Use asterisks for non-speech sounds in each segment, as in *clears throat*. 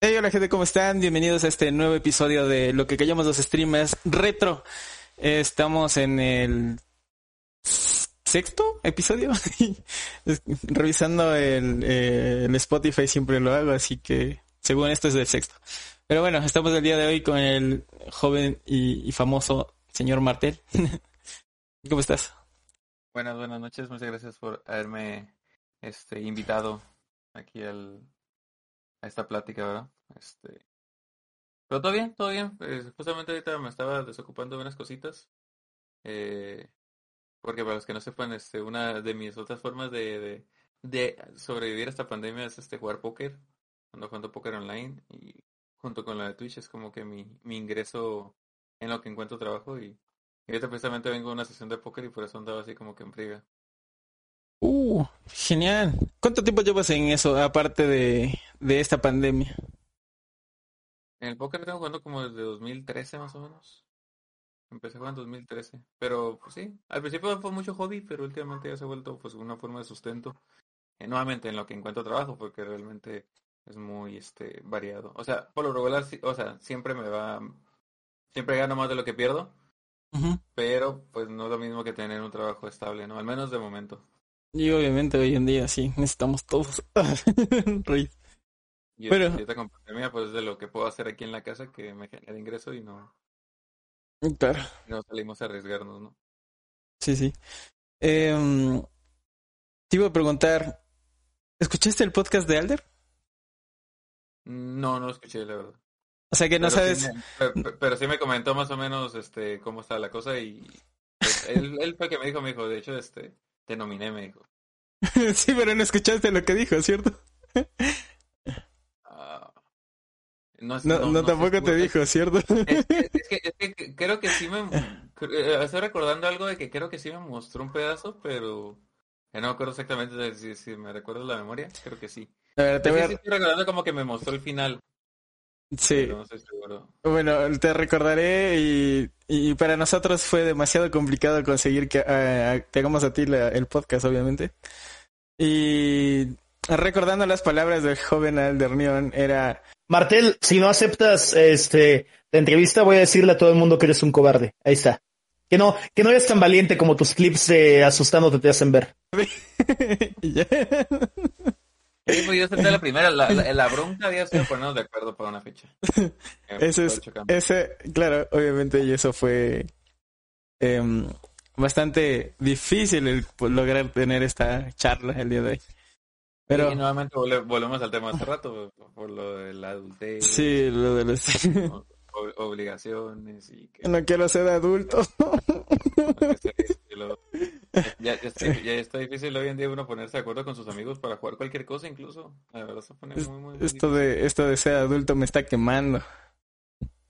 Hey, hola gente, ¿cómo están? Bienvenidos a este nuevo episodio de lo que callamos los streamers retro. Estamos en el sexto episodio. *laughs* Revisando el, eh, el Spotify siempre lo hago, así que según esto es del sexto. Pero bueno, estamos el día de hoy con el joven y, y famoso señor Martel. *laughs* ¿Cómo estás? Buenas, buenas noches. Muchas gracias por haberme este, invitado aquí al, a esta plática, ¿verdad? Este, pero todo bien, todo bien. Eh, justamente ahorita me estaba desocupando de unas cositas. Eh, porque para los que no sepan, este, una de mis otras formas de, de, sobrevivir a esta pandemia es este jugar póker. Ando jugando póker online y junto con la de Twitch es como que mi, mi ingreso en lo que encuentro trabajo y, y ahorita precisamente vengo a una sesión de póker y por eso andaba así como que en friga. Uh, genial. ¿Cuánto tiempo llevas en eso, aparte de, de esta pandemia? En el póker tengo jugando como desde 2013 más o menos. Empecé jugando en 2013. Pero pues sí, al principio fue mucho hobby, pero últimamente ya se ha vuelto pues una forma de sustento. Eh, nuevamente en lo que encuentro trabajo, porque realmente es muy este variado. O sea, por lo regular, sí- o sea, siempre me va, siempre gano más de lo que pierdo, pero pues no es lo mismo que tener un trabajo estable, ¿no? Al menos de momento. Y obviamente hoy en día sí, necesitamos todos. *laughs* Reír. Y Pero- ahorita con pandemia, pues es de lo que puedo hacer aquí en la casa que me genera ingreso y no, Claro, no salimos a arriesgarnos, ¿no? sí, sí. Em, te iba a preguntar, ¿escuchaste el podcast de Alder? No, no lo escuché, la verdad. O sea que no Pero sí sabes... me- pe- pe- pero, sí me comentó más o menos este cómo está la cosa y pues, *laughs* él, él fue el que me dijo, me dijo, de hecho, este, te nominé, me dijo. *laughs* sí, pero no escuchaste lo que dijo, ¿cierto? Ah, no, No, no, tampoco te dijo, ¿cierto? Es *laughs* es que- es que creo que sí me... eh, Estoy recordando algo de que creo que sí me mostró un pedazo, pero... no me acuerdo exactamente si, si me recuerdo la memoria, creo que sí. A ver, te Sí, voy a- sí estoy recordando como que me mostró el final, Sí, pero no estoy seguro. bueno, te recordaré y, y para nosotros fue demasiado complicado conseguir que te hagamos a ti la- el podcast, obviamente. Y recordando las palabras del joven Aldernion, era... Martel, si no aceptas este la entrevista, voy a decirle a todo el mundo que eres un cobarde. Ahí está. Que no, que no eres tan valiente como tus clips de asustándote te hacen ver. *laughs* Sí, pues yo acepté la primera, la, la, la bronca había sido ponernos de acuerdo para una fecha. *laughs* Ese es, ese, claro, obviamente, y eso fue em, bastante difícil el lograr tener esta charla el día de hoy. Pero Y nuevamente volvemos al tema de hace rato, por, por lo de la adultez, sí, lo de los... obligaciones y que... no quiero ser adulto. *laughs* ya, ya, está, ya está difícil hoy en día uno ponerse de acuerdo con sus amigos para jugar cualquier cosa incluso. La verdad se pone muy, muy, Esto de, esto de ser adulto me está quemando.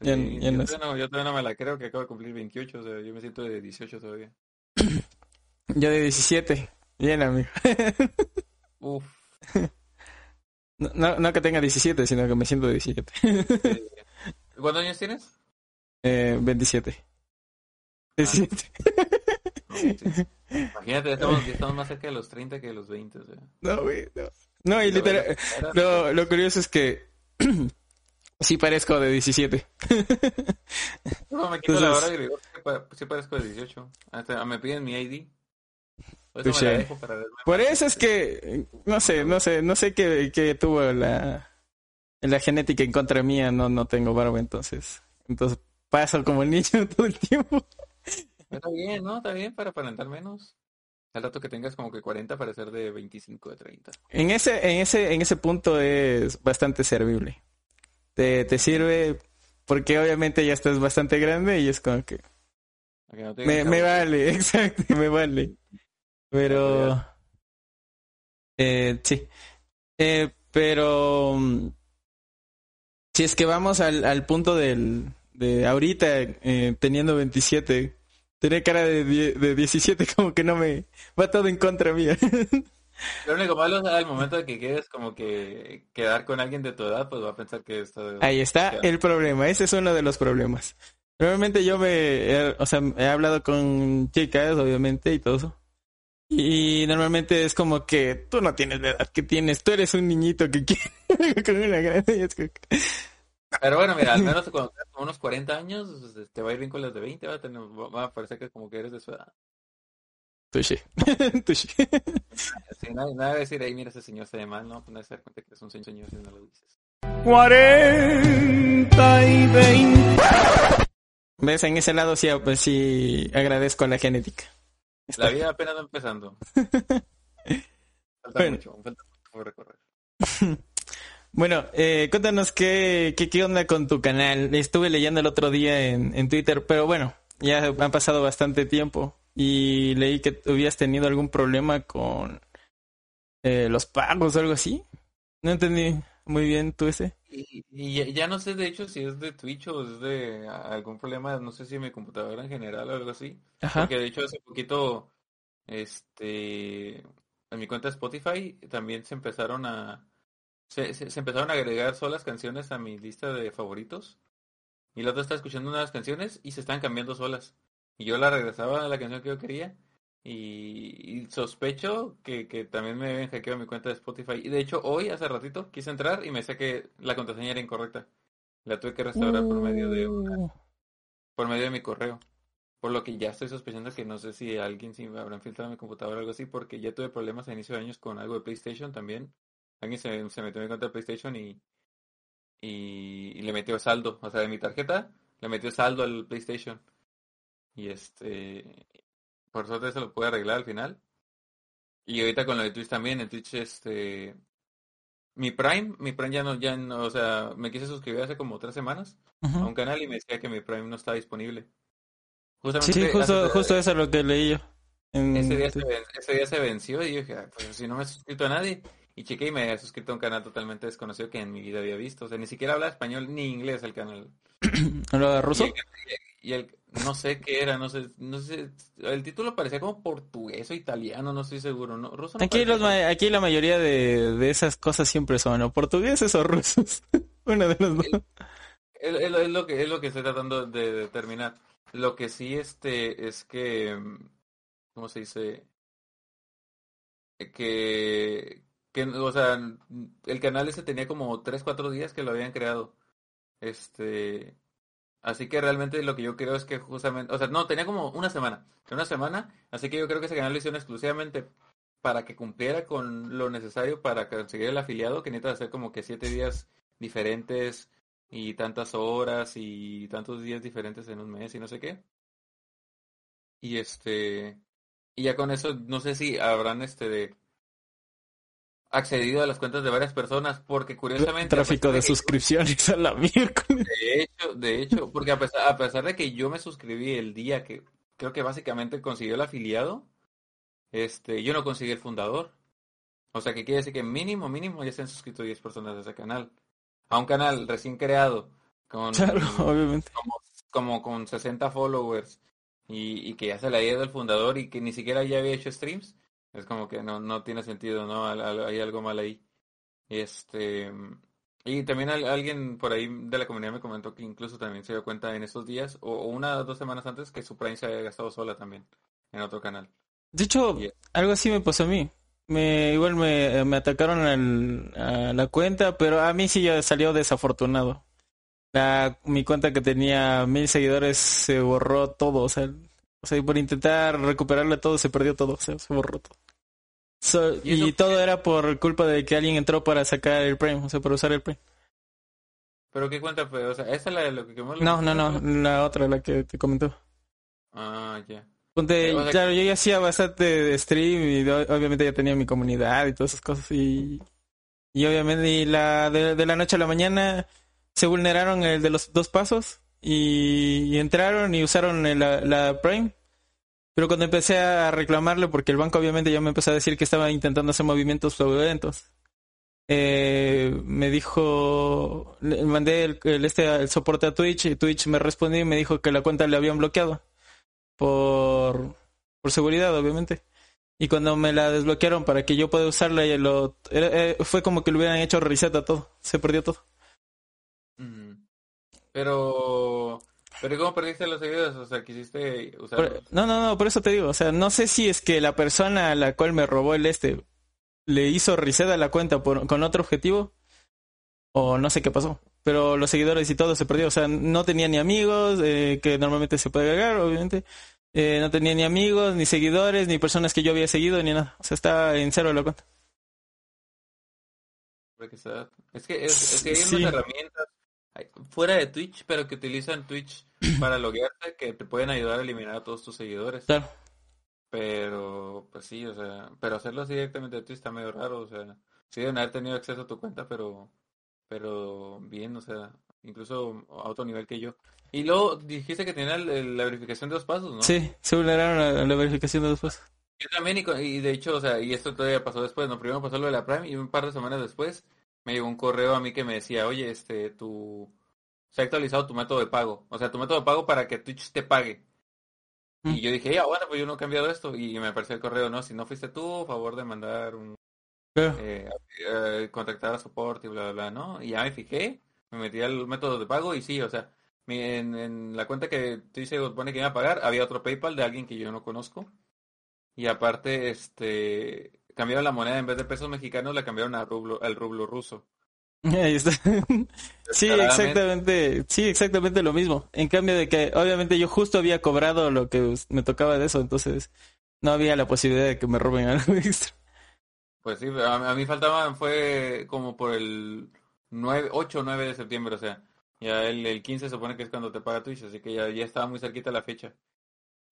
Sí, ya no yo, sé. todavía no, yo todavía no me la creo que acabo de cumplir 28, o sea, yo me siento de 18 todavía. *clears throat* Yo de 17. Bien, amigo. *laughs* Uf. No, no, no que tenga 17, sino que me siento de 17. eh, ¿Cuántos años tienes? Eh, 27. 17. No, sí. Imagínate, estamos, estamos más cerca de los 30 que de los 20, o sea. No, güey, no. No, y literal, Lo, lo curioso es que *clears throat* sí parezco de 17. No, me quito la hora y digo, sí pa- sí parezco de 18. Hasta me piden mi ID. Por eso me Touché. la dejo para verme Por eso es que, no sé, no sé, no sé qué, qué tuvo la, la genética en contra mía, no, no tengo barba, entonces, entonces paso como niño *laughs* todo el tiempo. Está bien, ¿no? Está bien para aparentar menos. Al rato que tengas como que 40 para ser de 25, de 30. En ese, en ese, en ese punto es bastante servible. Te, te sirve porque obviamente ya estás bastante grande y es como que no me, me vale, *laughs* exacto, me vale. Pero eh, sí. Eh, pero mm, si es que vamos al, al punto del de ahorita eh, teniendo 27, tener cara de, de 17 *laughs* como que no me va todo en contra mía. *laughs* Lo único malo es al momento de que quieres como que quedar con alguien de tu edad, pues va a pensar que está... Ahí está el problema, ese es uno de los problemas. Normalmente yo me, he- o sea, he hablado con chicas, obviamente, y todo eso. Y normalmente es como que tú no tienes la edad que tienes, tú eres un niñito que quiere *laughs* con una grande. Pero bueno, mira, al menos cuando tengas unos 40 años, pues, te va a ir bien con las de 20, va a, tener, va a parecer que como que eres de su edad. Tushi. *laughs* Tushi. Sí, nada, nada de decir, ahí mira, ese señor se ve mal, no, pues no se da cuenta que es un señor si no lo dices. 40 y 20. ¿Ves? En ese lado sí, pues sí agradezco a la genética. La vida apenas va empezando. *laughs* Falta Bueno. mucho, falta mucho por recorrer. *laughs* Bueno, eh, cuéntanos qué, qué, qué onda con tu canal. Estuve leyendo el otro día en, en Twitter, pero bueno, ya ha pasado bastante tiempo y leí que habías tenido algún problema con eh, los pagos o algo así. No entendí muy bien tú ese. Y, y ya, ya no sé de hecho si es de Twitch o es de algún problema, no sé si mi computadora en general o algo así. Ajá. Porque de hecho hace poquito, este, en mi cuenta de Spotify también se empezaron a, se, se, se empezaron a agregar solas canciones a mi lista de favoritos. Y la otra estaba escuchando unas canciones y se estaban cambiando solas. Y yo la regresaba a la canción que yo quería. Y, y sospecho que, que también me habían hackeado mi cuenta de Spotify. Y de hecho hoy, hace ratito, quise entrar y me decía que la contraseña era incorrecta. La tuve que restaurar por medio de una, Uh, por medio de mi correo. Por lo que ya estoy sospechando que no sé si alguien si me habrán filtrado mi computadora o algo así, porque ya tuve problemas a inicio de años con algo de PlayStation también. Alguien se, se metió en mi cuenta de PlayStation y, y, y le metió saldo. O sea, de mi tarjeta le metió saldo al PlayStation. Y este, por suerte eso lo pude arreglar al final. Y ahorita con lo de Twitch también, en Twitch este, mi Prime, mi Prime ya no, ya no, o sea, me quise suscribir hace como tres semanas a un canal y me decía que mi Prime no estaba disponible. Sí, Justamente justo, hace- justo eso es lo que leí yo. En ese día, se, ese día se venció y yo dije, "Ah, pues si no me he suscrito a nadie. Y chequé y me había suscrito a un canal totalmente desconocido que en mi vida había visto. O sea, ni siquiera habla español ni inglés el canal. *clears throat* ¿Hablaba ruso? Y y el- no sé qué era, no sé, no sé, el título parecía como portugués o italiano, no estoy seguro, ¿no? Ruso no Aquí, los, aquí la mayoría de, de esas cosas siempre son o portugueses o rusos. *laughs* Uno de los dos. Es, es lo- es lo que es lo que estoy tratando de determinar. Lo que sí este es que ¿cómo se dice? Que que o sea, el canal ese tenía como 3 4 días que lo habían creado. Este, así que realmente lo que yo creo es que justamente, o sea, no, tenía como una semana, una semana, así que yo creo que ese canal lo hicieron exclusivamente para que cumpliera con lo necesario para conseguir el afiliado, que necesita hacer como que siete días diferentes y tantas horas y tantos días diferentes en un mes y no sé qué. Y este, y ya con eso no sé si habrán este de accedido a las cuentas de varias personas, porque curiosamente Tráfico de suscripciones a la miércoles. de hecho, de hecho, porque a pesar, a pesar de que yo me suscribí el día que creo que básicamente consiguió el afiliado, este, yo no conseguí el fundador. O sea que quiere decir que mínimo, mínimo ya se han suscrito 10 personas a ese canal. A un canal recién creado, con Claro, obviamente. como, como con 60 followers y, y que ya se le ha ido el fundador y que ni siquiera ya había hecho streams, es como que no, no tiene sentido, ¿no? Hay algo mal ahí. Este, y también al- alguien por ahí de la comunidad me comentó que incluso también se dio cuenta en estos días o, una o dos semanas antes que su Prime se había gastado sola también en otro canal. De hecho, algo así me pasó a mí. Me, igual me, me atacaron al- a la cuenta, pero a mí sí ya salió desafortunado. La, mi cuenta que tenía mil seguidores se borró todo, o sea, o sea, por intentar recuperarle todo se perdió todo, o sea, se borró todo. So- ¿Y y todo era por culpa de que alguien entró para sacar el Prime, o sea, para usar el Prime. Pero qué cuenta fue, o sea, esa es la de lo que quemó la No, no, no, la otra, la que te comentó. Ah, ya. Ponte, sea, claro, yo ya hacía bastante de stream y obviamente ya tenía mi comunidad y todas esas cosas y, y obviamente y la de, de la noche a la mañana se vulneraron el de los dos pasos y, entraron y usaron la, Prime. Pero cuando empecé a reclamarle, porque el banco obviamente ya me empezó a decir que estaba intentando hacer movimientos fraudulentos, eh, me dijo, le mandé el, el este el soporte a Twitch y Twitch me respondió y me dijo que la cuenta le habían bloqueado por, por seguridad, obviamente. Y cuando me la desbloquearon para que yo pueda usarla, y lo, era- eh, fue como que le hubieran hecho reset a todo. Se perdió todo. Mm. Pero Pero ¿cómo perdiste los seguidores? O sea, quisiste usar... Por- no, no, no, por eso te digo, o sea, no sé si es que la persona a la cual me robó el este le hizo reset a la cuenta por, con otro objetivo o no sé qué pasó. Pero los seguidores y todo se perdió, o sea, no tenía ni amigos, eh, que normalmente se puede agregar, obviamente. Eh, no tenía ni amigos, ni seguidores, ni personas que yo había seguido, ni nada. O sea, está en cero la cuenta. Es que, es, es que hay Sí. unas herramientas fuera de Twitch, pero que utilizan Twitch *clears throat* para loguearte, que te pueden ayudar a eliminar a todos tus seguidores. Claro. Pero, pues sí, o sea, pero hacerlo así directamente de Twitch está medio raro, o sea, sí deben haber tenido acceso a tu cuenta, pero, pero bien, o sea, incluso a otro nivel que yo. Y luego dijiste que tenía la verificación de dos pasos, ¿no? Sí, se vulneraron la, la verificación de dos pasos. Yo también, y, y de hecho, o sea, y esto todavía pasó después, ¿no? Primero pasó lo de la Prime y un par de semanas después me llegó un correo a mí que me decía, oye, este, tu... Se ha actualizado tu método de pago. O sea, tu método de pago para que Twitch te pague. Mm. Y yo dije, ya, bueno, pues yo no he cambiado esto. Y me apareció el correo, no, si no fuiste tú, favor de mandar un... Eh, eh, contactar a soporte y bla, bla, bla, ¿no? Y ya me fijé, me metí al método de pago y sí, o sea, en, en la cuenta que Twitch se pone que iba a pagar, había otro PayPal de alguien que yo no conozco. Y aparte, este, cambiaron la moneda, en vez de pesos mexicanos, la cambiaron a rublo, al rublo ruso. *laughs* Ahí está. Sí, exactamente, sí, exactamente lo mismo. En cambio de que obviamente yo justo había cobrado lo que me tocaba de eso, entonces no había la posibilidad de que me roben *laughs* algo extra. Pues sí, a, a mí faltaban, fue como por el 9, 8 o 9 de septiembre, o sea, ya el, el 15 se supone que es cuando te paga Twitch, así que ya, ya estaba muy cerquita la fecha.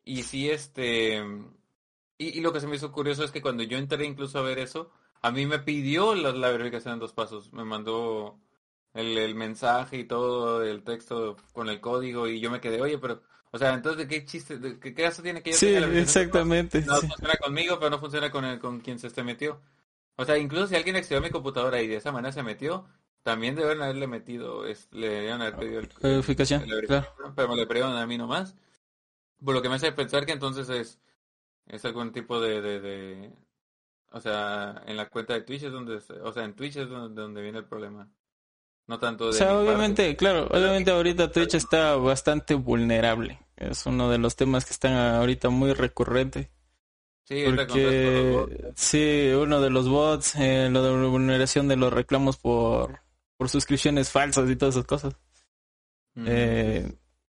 Y sí, este, y, y lo que se me hizo curioso es que cuando yo entré incluso a ver eso, a mí me pidió la, la verificación en dos pasos, me mandó el, el mensaje y todo, el texto con el código, y yo me quedé, oye, pero, o sea, entonces, ¿de qué chiste, de qué, caso tiene que yo Sí, la exactamente. No sí. funciona conmigo, pero no funciona con el, con quien se esté metió. O sea, incluso si alguien accedió a mi computadora y de esa manera se metió, también deben haberle metido, es- le debieron haber pedido el, Verificación, la claro. verificación, pero me lo pidieron a mí nomás. Por lo que me hace pensar que entonces es, es algún tipo de, de, de- o sea, en la cuenta de Twitch es donde, o sea, en Twitch es donde, donde viene el problema. No tanto de O sea, parte. obviamente, claro, obviamente ahorita Twitch está bastante vulnerable. Es uno de los temas que están ahorita muy recurrente. Sí, Porque sí, uno de los bots, eh, lo de la vulneración de los reclamos por, por suscripciones falsas y todas esas cosas. mm, Eh,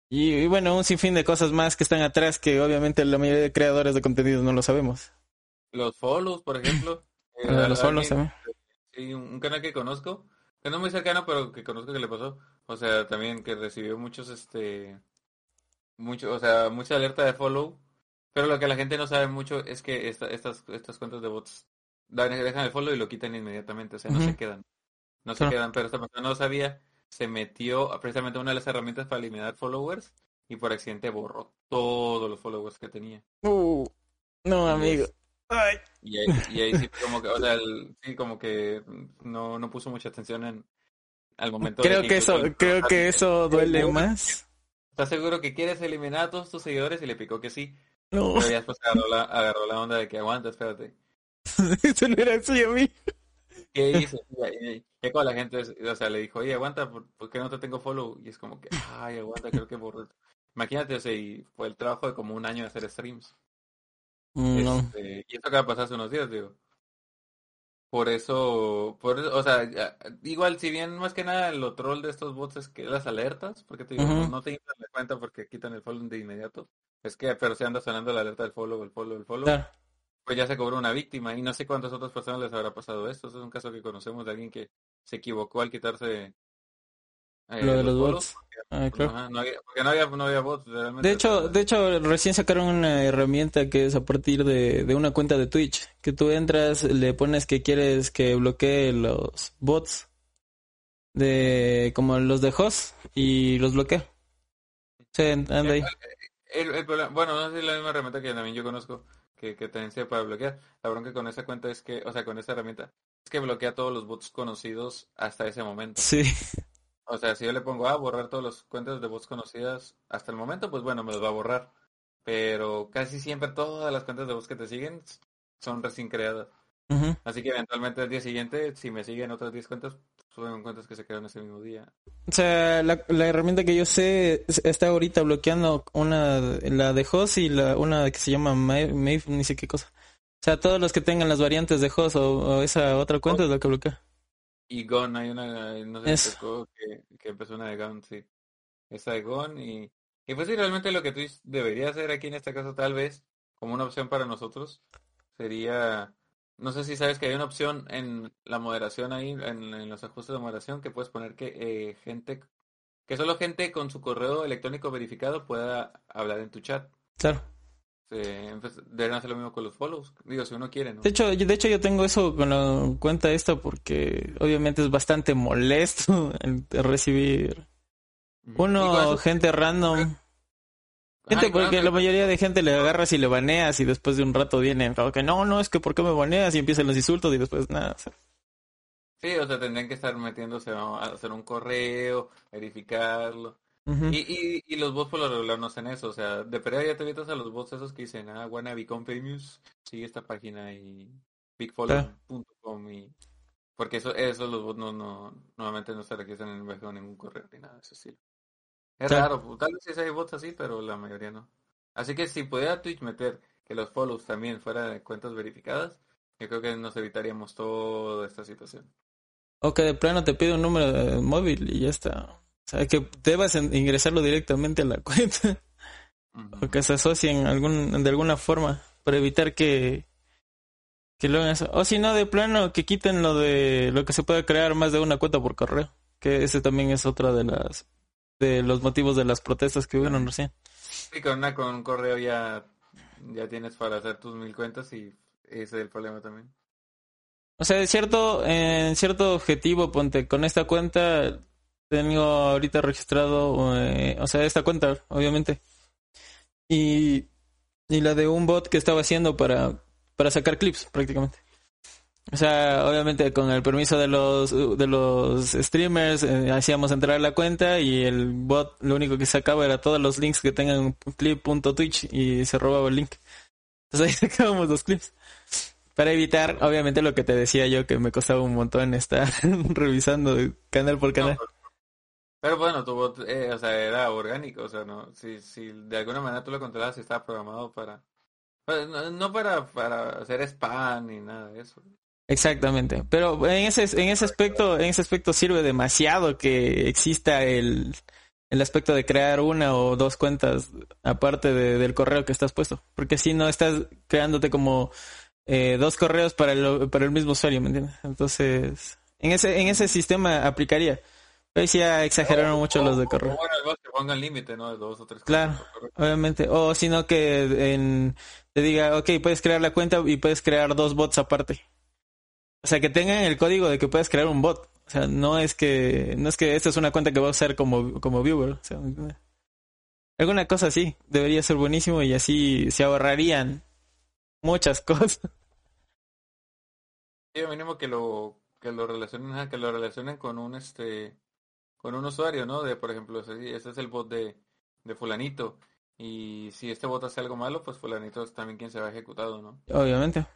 y, y bueno, un sinfín de cosas más que están atrás que obviamente la mayoría de creadores de contenido no lo sabemos. los follows, por ejemplo. *laughs* Eh, los alguien- follows también. Sí, un, canal que conozco, que no muy cercano, pero que conozco que le pasó. O sea, también que recibió muchos, este, mucho, o sea, mucha alerta de follow. Pero lo que la gente no sabe mucho es que esta- estas, estas cuentas de bots dejan el follow y lo quitan inmediatamente, o sea, no se quedan. No se Claro. quedan, pero esta persona no sabía, se metió a precisamente a una de las herramientas para eliminar followers y por accidente borró todos los followers que tenía. Uh, no, amigo. Ay. Y ahí, y ahí sí, como que, o sea, el- sí, como que no, no puso mucha atención en al momento de Creo que eso, creo que eso duele ¿Estás más. ¿Estás seguro que quieres eliminar a todos tus seguidores? Y le picó que sí. No, Pero ya después agarró la, agarró la onda de que aguanta, espérate. *laughs* eso no era así a mí. ¿Qué *laughs* hice? Y, como la gente, o sea, le dijo, oye, aguanta, ¿por, por qué no te tengo follow? Y es como que, ay, aguanta, creo que borré. Imagínate, o sea, y fue el trabajo de como un año de hacer streams. Mm, No. Este, y esto acaba de pasar hace unos días, digo. Por eso, por eso, o sea, igual si bien más que nada lo troll de estos bots es que las alertas, porque te digo, no, te inflan la cuenta porque quitan el follow de inmediato. Es que, pero si anda sonando la alerta del follow, el follow, el follow, Claro. Pues ya se cobró una víctima y no sé cuántas otras personas les habrá pasado esto. Eso es un caso que conocemos de alguien que se equivocó al quitarse eh, Lo de los follows, bots. Ah, claro. Ajá, no había, porque no había, no había bots realmente. De hecho, de hecho, recién sacaron una herramienta que es a partir de, de una cuenta de Twitch, que tú entras, le pones que quieres que bloquee los bots de como los de host y los bloquea. Sí, anda ahí. El, el problema, bueno, no sé si es la misma herramienta que también yo conozco, que, que también sirve para bloquear. La bronca con esa cuenta es que, o sea, con esa herramienta, es que bloquea todos los bots conocidos hasta ese momento. Sí, O sea, si yo le pongo a borrar todas las cuentas de bots conocidas hasta el momento, pues bueno, me los va a borrar. Pero casi siempre todas las cuentas de bots que te siguen son recién creadas. Así que eventualmente al día siguiente, si me siguen otras 10 cuentas, cuentas que se crearon ese mismo día. O sea, la, la herramienta que yo sé es- está ahorita bloqueando una, la de host y la, una que se llama Ma- Mave, ni sé qué cosa. O sea, todos los que tengan las variantes de host o, o esa otra cuenta es la que bloquea. Y Gone, hay una, no sé si que, que empezó una de Gone, sí. Esa de Gone y, y pues sí, realmente lo que Twitch debería hacer aquí en este caso tal vez, como una opción para nosotros, sería, no sé si sabes que hay una opción en la moderación ahí, en, en los ajustes de moderación, que puedes poner que eh, gente, que solo gente con su correo electrónico verificado pueda hablar en tu chat. Claro. Eh, pues, deberían hacer lo mismo con los follows, digo, si uno quiere, ¿no? De hecho, yo- de hecho yo tengo eso con la cuenta esta porque obviamente es bastante molesto *laughs* el recibir uno, eso- gente random. Gente, porque la mayoría de gente le agarras y le baneas y después de un rato vienen, como que no, no, es que ¿por qué me baneas? Y empiezan los insultos y después nada. o sea, Sí, o sea, tendrían que estar metiéndose a hacer un correo, verificarlo. Y, y, y los bots por lo regular no hacen eso. O sea, de periodo ya te evitas a los bots esos que dicen, ah, wanna become famous, sigue esta página y bigfollow.com y... Porque eso, eso los bots no, no, normalmente no se registran en ningún correo ni nada de ese estilo. Es Claro. raro, tal vez sí hay bots así, pero la mayoría no. Así que si pudiera Twitch meter que los follows también fuera de cuentas verificadas, yo creo que nos evitaríamos toda esta situación. O que de plano te pide un número de móvil y ya está. O sea, que debas ingresarlo directamente a la *laughs* cuenta o que se asocien algún, de alguna forma para evitar que, que lo hagan eso. O si no, de plano, que quiten lo de lo que se puede crear más de una cuenta por correo. Que ese también es otra de las de los motivos de las protestas que hubieron recién. Sí, con, una, con un correo ya, ya tienes para hacer tus mil cuentas y ese es el problema también. O sea, de cierto, en cierto objetivo, ponte, con esta cuenta tengo ahorita registrado, eh, o sea, esta cuenta, obviamente. Y, y la de un bot que estaba haciendo para, para sacar clips, prácticamente. O sea, obviamente con el permiso de los, de los streamers, eh, hacíamos entrar a la cuenta y el bot lo único que sacaba era todos los links que tengan clip.twitch y se robaba el link. Entonces *laughs* ahí sacábamos los clips. Para evitar, obviamente, lo que te decía yo, que me costaba un montón estar *laughs* revisando canal por canal. No, pero bueno, tu bot, eh, o sea, era orgánico, o sea, no, si, si de alguna manera tú lo controlabas, estaba programado para, pues, no, no para, para hacer spam ni nada de eso. Exactamente. Pero en ese, en ese aspecto, en ese aspecto sirve demasiado que exista el, el aspecto de crear una o dos cuentas aparte de- del correo que estás puesto. Porque si no estás creándote como eh, dos correos para el, para el mismo usuario, ¿me entiendes? Entonces, en ese, en ese sistema aplicaría. Ahí sí ya exageraron mucho los de O correo. bueno, igual que pongan límite, ¿no? De dos o tres Claro. Obviamente. O sino que en, te diga, ok, puedes crear la cuenta y puedes crear dos bots aparte. O sea, que tengan el código de que puedes crear un bot. O sea, no es que, no es que esta es una cuenta que va a usar como, como viewer. O sea, alguna cosa así. Debería ser buenísimo y así se ahorrarían muchas *laughs* cosas. Sí, mínimo que lo, que lo relacionen, que lo relacionen con un este, con un usuario, ¿no? De, por ejemplo, si ese es el bot de, de fulanito. Y si este bot hace algo malo, pues fulanito es también quien se va ejecutado, ¿no? Obviamente.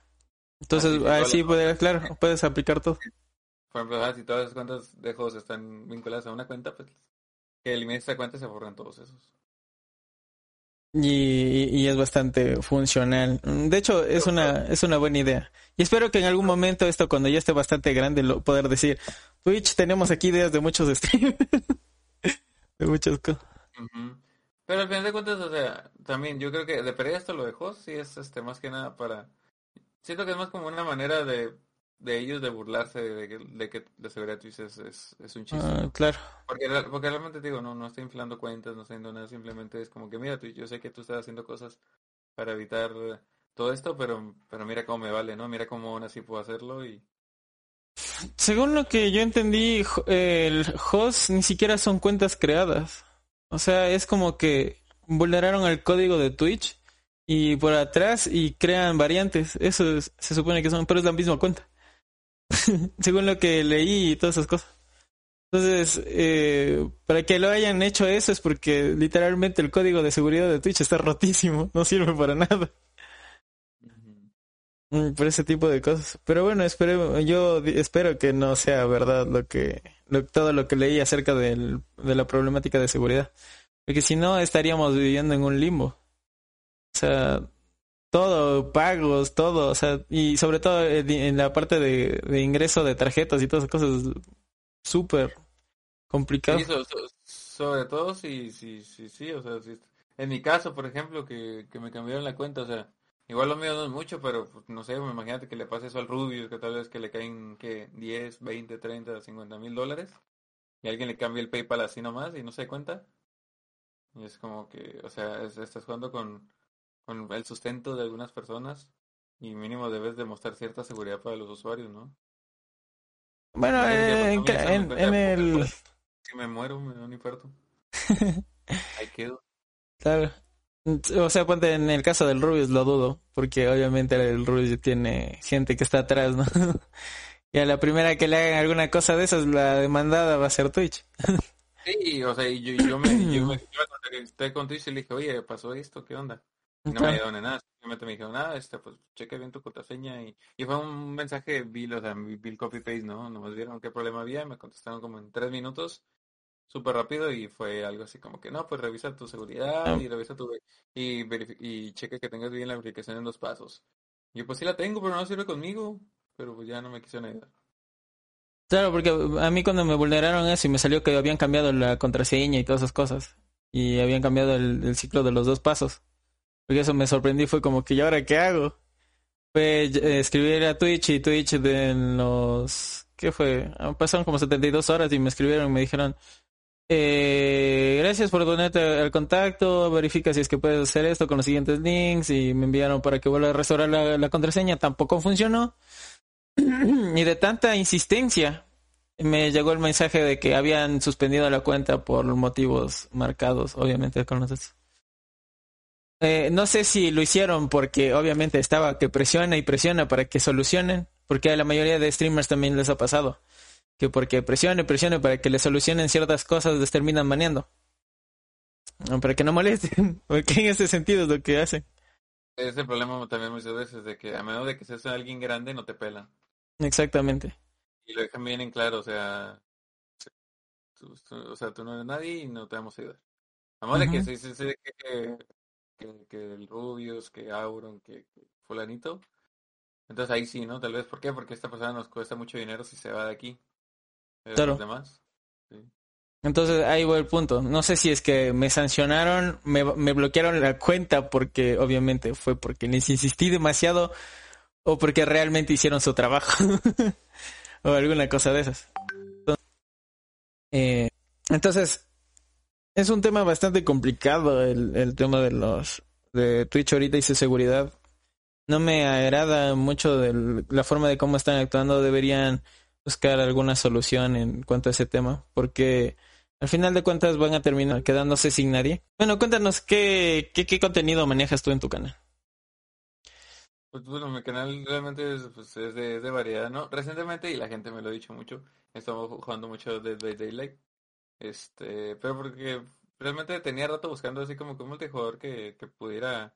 Entonces, Así que así igual- puede, claro, puedes aplicar todo. *laughs* Por ejemplo, ah, si todas las cuentas de juegos están vinculadas a una cuenta, pues que elimines esa cuenta y se borran todos esos. Y, y es bastante funcional. De hecho, es una, es una buena idea. Y espero que en algún momento esto, cuando ya esté bastante grande, lo poder decir, Twitch, tenemos aquí ideas de muchos streams. *laughs* de muchas cosas. Pero al final de cuentas, o sea, también yo creo que de perder esto lo dejó, sí es este más que nada para... Siento que es más como una manera de, de ellos de burlarse de que, de que la seguridad Twitch es, es, es un chiste. Ah, claro. Porque, porque realmente digo, no, no estoy inflando cuentas, no estoy haciendo nada, simplemente es como que mira Twitch, yo sé que tú estás haciendo cosas para evitar todo esto, pero, pero mira cómo me vale, ¿no? Mira cómo aún así puedo hacerlo y... Según lo que yo entendí, el host ni siquiera son cuentas creadas. O sea, es como que vulneraron el código de Twitch y por atrás y crean variantes. Eso es- se supone que son, pero es la misma cuenta. *laughs* Según lo que leí y todas esas cosas. Entonces, eh, para que lo hayan hecho eso es porque literalmente el código de seguridad de Twitch está rotísimo, no sirve para nada. Mm, por ese tipo de cosas. Pero bueno, espero, yo espero que no sea verdad lo que, todo lo que leí acerca del, de la problemática de seguridad. Porque si no, estaríamos viviendo en un limbo. O sea, todo, pagos, todo, o sea, y sobre todo eh, en la parte de, de ingreso de tarjetas y todas esas cosas, súper complicado. sobre todo si, sí, sí, sí, o sea, en mi caso, por ejemplo, que, que me cambiaron la cuenta, o sea, igual lo mío no es mucho, pero pues, no sé, imagínate que le pase eso al Rubius, que tal vez que le caen, que 10, 20, 30, 50 mil dólares, y alguien le cambia el PayPal así nomás y no se cuenta. Y es como que, o sea, estás jugando con con el sustento de algunas personas y mínimo debes demostrar cierta seguridad para los usuarios, ¿no? Bueno, eh, en, el... Si me muero, me da un infarto. *laughs* Ahí quedo. Claro. O sea, ponte en el caso del Rubius lo dudo, porque obviamente el Rubius tiene gente que está atrás, ¿no? *laughs* y a la primera que le hagan alguna cosa de esas, la demandada va a ser Twitch. sí, o sea, yo, yo me, yo me, yo *clears throat* con Twitch y le dije, oye, pasó esto, ¿qué onda? No me ayudaron nada, simplemente me dijeron, ah, este, pues cheque bien tu contraseña y, y fue un mensaje bill, o sea, bill copy paste, ¿no? Nomás vieron qué problema había, me contestaron como en tres minutos, súper rápido y fue algo así como que no, pues revisa tu seguridad y revisa tu y, y cheque que tengas bien la verificación en dos pasos. Y yo pues sí la tengo, pero no sirve conmigo, pero pues ya no me quisieron ayudar. Claro, porque a mí cuando me vulneraron eso y me salió que habían cambiado la contraseña y todas esas cosas y habían cambiado el ciclo de los dos pasos porque eso me sorprendí, fue como que, ¿y ahora qué hago? Fue eh, escribir a Twitch y Twitch de los... ¿Qué fue? Ah, pasaron como 72 horas y me escribieron y me dijeron, eh, gracias por ponerte al contacto, verifica si es que puedes hacer esto con los siguientes links y me enviaron para que vuelva a restaurar la, la contraseña, tampoco funcionó. *clears throat* y de tanta insistencia me llegó el mensaje de que habían suspendido la cuenta por motivos marcados, obviamente con nosotros. Eh, no sé si lo hicieron porque obviamente estaba que presiona y presiona para que solucionen, porque a la mayoría de streamers también les ha pasado, que porque presiona y presiona para que le solucionen ciertas cosas les terminan maneando. Para que no molesten, *laughs* porque en ese sentido es lo que hacen. Es el problema también muchas veces de que a menos de que seas alguien grande no te pelan. Exactamente. Y lo dejan bien en claro, o sea, o sea, tú no eres nadie y no te vamos a ayudar. Además de que, se, se, que que, el Rubius, que Auron, que, fulanito. Entonces ahí sí, ¿no? Tal vez, ¿por qué? Porque esta persona nos cuesta mucho dinero si se va de aquí. claro. demás, Entonces ahí va el punto. No sé si es que me sancionaron, me, me bloquearon la cuenta porque obviamente fue porque les insistí demasiado o porque realmente hicieron su trabajo *laughs* o alguna cosa de esas. Eh, entonces, es un tema bastante complicado el, el tema de los de Twitch ahorita y su seguridad. No me agrada mucho de la forma de cómo están actuando. Deberían buscar alguna solución en cuanto a ese tema, porque al final de cuentas van a terminar quedándose sin nadie. Bueno, cuéntanos qué, qué, qué contenido manejas tú en tu canal. Pues bueno, mi canal realmente es, pues, es de, de, variedad, ¿no? Recientemente, y la gente me lo ha dicho mucho, estamos jugando mucho Dead by Daylight. Este, pero porque realmente tenía rato buscando así como que un multijugador que, que pudiera,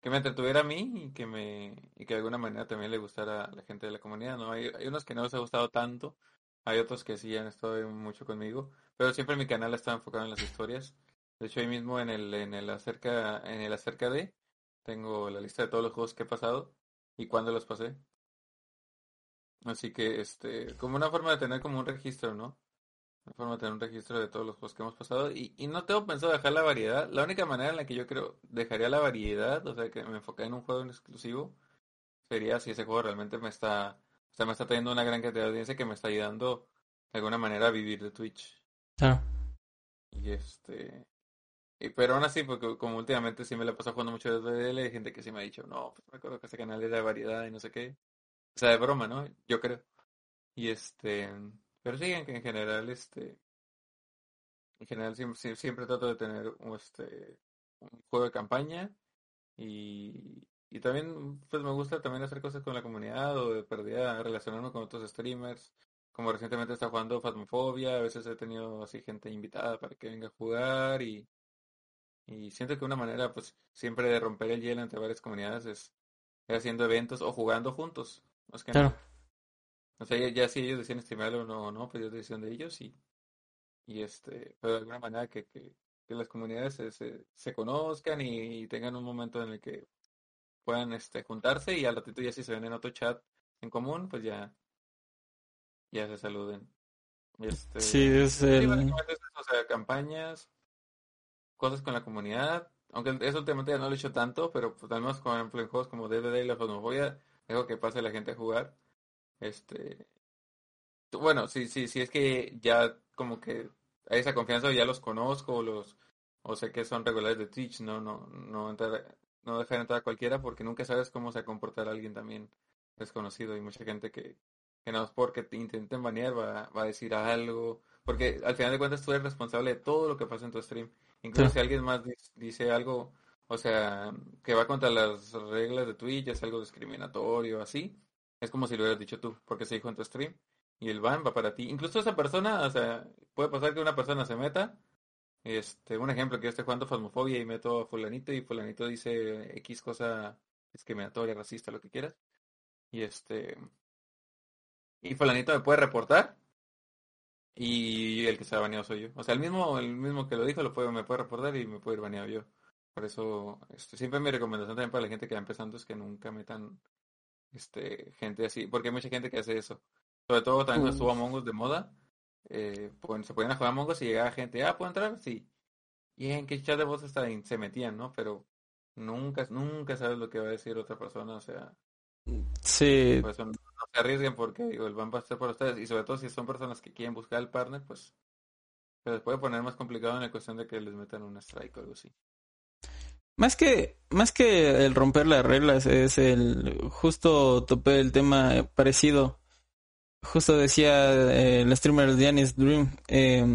que me entretuviera a mí y que me, y que de alguna manera también le gustara a la gente de la comunidad, ¿no? Hay, hay unos que no les ha gustado tanto, hay otros que sí han estado mucho conmigo, pero siempre mi canal está enfocado en las historias. De hecho, ahí mismo en el, en el acerca, en el acerca de, tengo la lista de todos los juegos que he pasado y cuándo los pasé. Así que, este, como una forma de tener como un registro, ¿no? Una forma de tener un registro de todos los juegos que hemos pasado. Y, y no tengo pensado dejar la variedad. La única manera en la que yo creo dejaría la variedad, o sea, que me enfoque en un juego en exclusivo, sería si ese juego realmente me está, o sea, me está teniendo una gran cantidad de audiencia que me está ayudando de alguna manera a vivir de Twitch. Claro. Y este. Y, pero aún así, porque como últimamente sí me la paso jugando mucho desde DL, hay gente que sí me ha dicho, no, pues me acuerdo que ese canal era de variedad y no sé qué. O sea, de broma, ¿no? Yo creo. Y este. Pero sí, en, en general, este, en general siempre, trato de tener este, un juego de campaña y, y también pues me gusta también hacer cosas con la comunidad o de perdida relacionarme con otros streamers. Como recientemente está jugando Phasmophobia, a veces he tenido así gente invitada para que venga a jugar y, y siento que una manera pues siempre de romper el hielo entre varias comunidades es haciendo eventos o jugando juntos. Claro. No. O sea, ya, ya si ellos decían streamearlo o no, no, pues es decisión de ellos y, y este, pero de alguna manera que, que, que las comunidades se, se, se conozcan y, tengan un momento en el que puedan este juntarse y al ratito ya si se ven en otro chat en común, pues ya, ya se saluden. Este, Sí, es Sí, el... básicamente es eso, o sea, campañas, cosas con la comunidad, aunque eso últimamente ya no lo he hecho tanto, pero pues al menos por ejemplo en juegos como DDD y la Phasmophobia, dejo que pase la gente a jugar. Este, bueno, sí, sí, sí es que ya como que hay esa confianza, ya los conozco, o los, o sé que son regulares de Twitch, no, no, no entrar, no dejar entrar a cualquiera porque nunca sabes cómo se va a comportar alguien también desconocido y mucha gente que, que no es porque te intenten banear va, va a decir algo, porque al final de cuentas tú eres responsable de todo lo que pasa en tu stream. Incluso Sí. si alguien más dice algo, o sea, que va contra las reglas de Twitch, es algo discriminatorio, así, es como si lo hubieras dicho tú, porque se dijo en tu stream, y el ban va para ti. Incluso esa persona, o sea, puede pasar que una persona se meta, este, un ejemplo, que yo esté jugando Phasmophobia y meto a fulanito, y fulanito dice X cosa discriminatoria, racista, lo que quieras, y este, y fulanito me puede reportar, y el que se ha baneado soy yo. O sea, el mismo, el mismo que lo dijo lo puede, me puede reportar y me puede ir baneado yo. Por eso, este, siempre mi recomendación también para la gente que va empezando es que nunca metan este gente así, porque hay mucha gente que hace eso. Sobre todo también cuando estuvo Among Us de moda, eh, pues, se podían a jugar Among Us y llegaba gente, ah, ¿puedo entrar? Sí. Y en qué chat de voz ahí se metían, ¿no? Pero nunca, nunca sabes lo que va a decir otra persona, o sea, Sí, por eso no, no se arriesguen porque digo, el ban va a ser por ustedes y sobre todo si son personas que quieren buscar al partner, pues se les puede poner más complicado en la cuestión de que les metan un strike o algo así. Más que, más que el romper las reglas, es el justo topé el tema parecido. Justo decía eh, el streamer Dianis Dream. eh,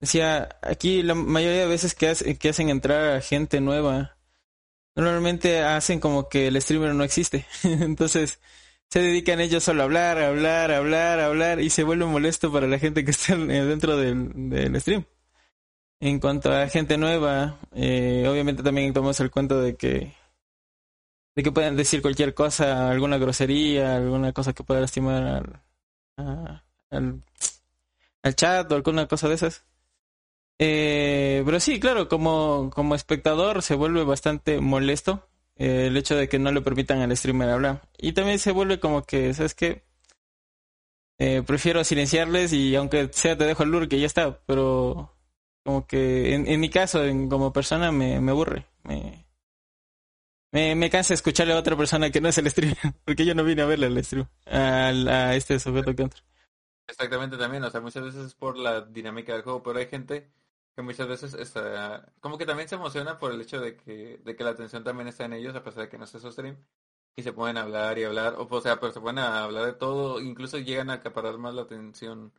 decía, aquí la mayoría de veces que, hace- que hacen entrar a gente nueva, normalmente hacen como que el streamer no existe. *laughs* Entonces se dedican ellos solo a hablar, hablar, hablar, hablar y se vuelve molesto para la gente que está dentro del stream. En cuanto a gente nueva, eh, obviamente también tomamos el cuento de que de que puedan decir cualquier cosa, alguna grosería, alguna cosa que pueda lastimar al, al chat o alguna cosa de esas. Eh, pero sí, claro, como, como espectador se vuelve bastante molesto eh, el hecho de que no le permitan al streamer hablar. Y también se vuelve como que, ¿sabes qué? Eh, prefiero silenciarles y aunque sea te dejo el lure que ya está, pero como que en, en mi caso, en, como persona, me, me aburre. Me, me, me cansa escucharle a otra persona que no es el streamer, *laughs* porque yo no vine a verle al stream, al- a, este sujeto que entra. Exactamente también, o sea, muchas veces es por la dinámica del juego, pero hay gente que muchas veces está, como que también se emociona por el hecho de que, de que la atención también está en ellos, a pesar de que no sea su stream, y se pueden hablar y hablar, o, sea, pero se pueden a hablar de todo, incluso llegan a acaparar más la atención,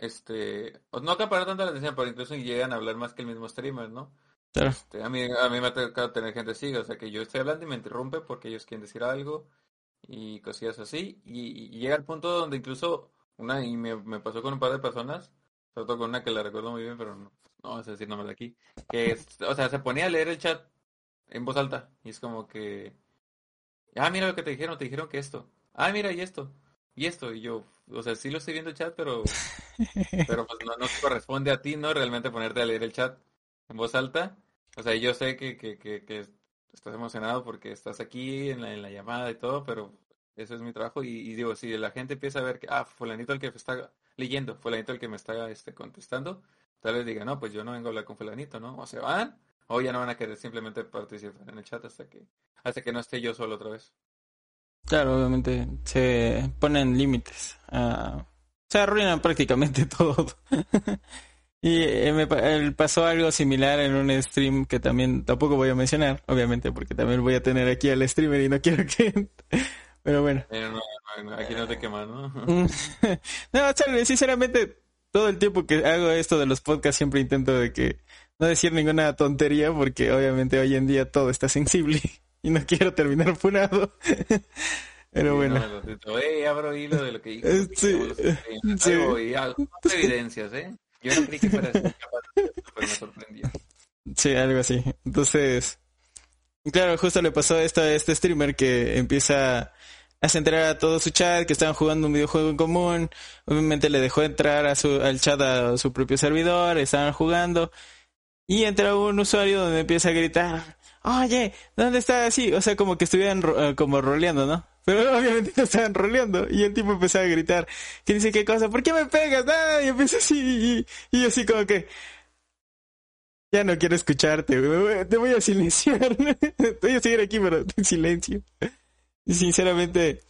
este, no acaparar tanto la atención, pero incluso llegan a hablar más que el mismo streamer, ¿no? Claro. Este, a mí, a mí me ha tocado tener gente así, o sea, que yo estoy hablando y me interrumpe porque ellos quieren decir algo y cosillas así, y, y llega al punto donde incluso una, y me, me pasó con un par de personas, sobre todo con una que la recuerdo muy bien, pero no, no vas a decir nomás de aquí, que, es- o sea, se ponía a leer el chat en voz alta, y es como que, ah, mira lo que te dijeron, te dijeron que esto, ah, mira, y esto, y esto, y yo, o sea, sí lo estoy viendo chat, pero, *laughs* pero pues no, no te corresponde a ti, ¿no? Realmente ponerte a leer el chat en voz alta, o sea, yo sé que, que, que, que estás emocionado porque estás aquí en la, en la llamada y todo, pero eso es mi trabajo y, digo, si la gente empieza a ver que, ah, fulanito el que está leyendo, fulanito el que me está este, contestando, tal vez diga, no, pues yo no vengo a hablar con fulanito, ¿no? O se van, o ya no van a querer simplemente participar en el chat hasta que, hasta que no esté yo solo otra vez. Claro, obviamente se ponen límites. ah, se arruinan *laughs* prácticamente todo. *laughs* y eh, me pasó algo similar en un stream que también tampoco voy a mencionar, obviamente, porque también voy a tener aquí al streamer y no quiero que... *laughs* Pero bueno. Pero no, aquí no te queman, ¿no? No, chale, sinceramente, todo el tiempo que hago esto de los podcasts siempre intento de que no decir ninguna tontería porque obviamente hoy en día todo está sensible y no quiero terminar funado. *laughs* Pero Sí, bueno. no, lo siento. Eh, abro hilo de lo que dijo. Eh, sí, algo y algo, más evidencias, ¿eh? Yo no creí que fuera así pero me sorprendió. Sí, algo así. Entonces, Claro, justo le pasó esto a este streamer que empieza a centrar a todo su chat, que estaban jugando un videojuego en común. Obviamente le dejó entrar a su, al chat a su propio servidor, estaban jugando. Y entra un usuario donde empieza a gritar, oye, ¿dónde está así? O sea, como que estuvieran eh, como roleando, ¿no? Pero *laughs* obviamente no estaban roleando. Y el tipo empezó a gritar, que dice, ¿qué cosa? ¿Por qué me pegas? Ah, y empezó así, y, y así como que, ya no quiero escucharte, te voy a silenciar. *laughs* voy a seguir aquí, pero en silencio. Y sinceramente...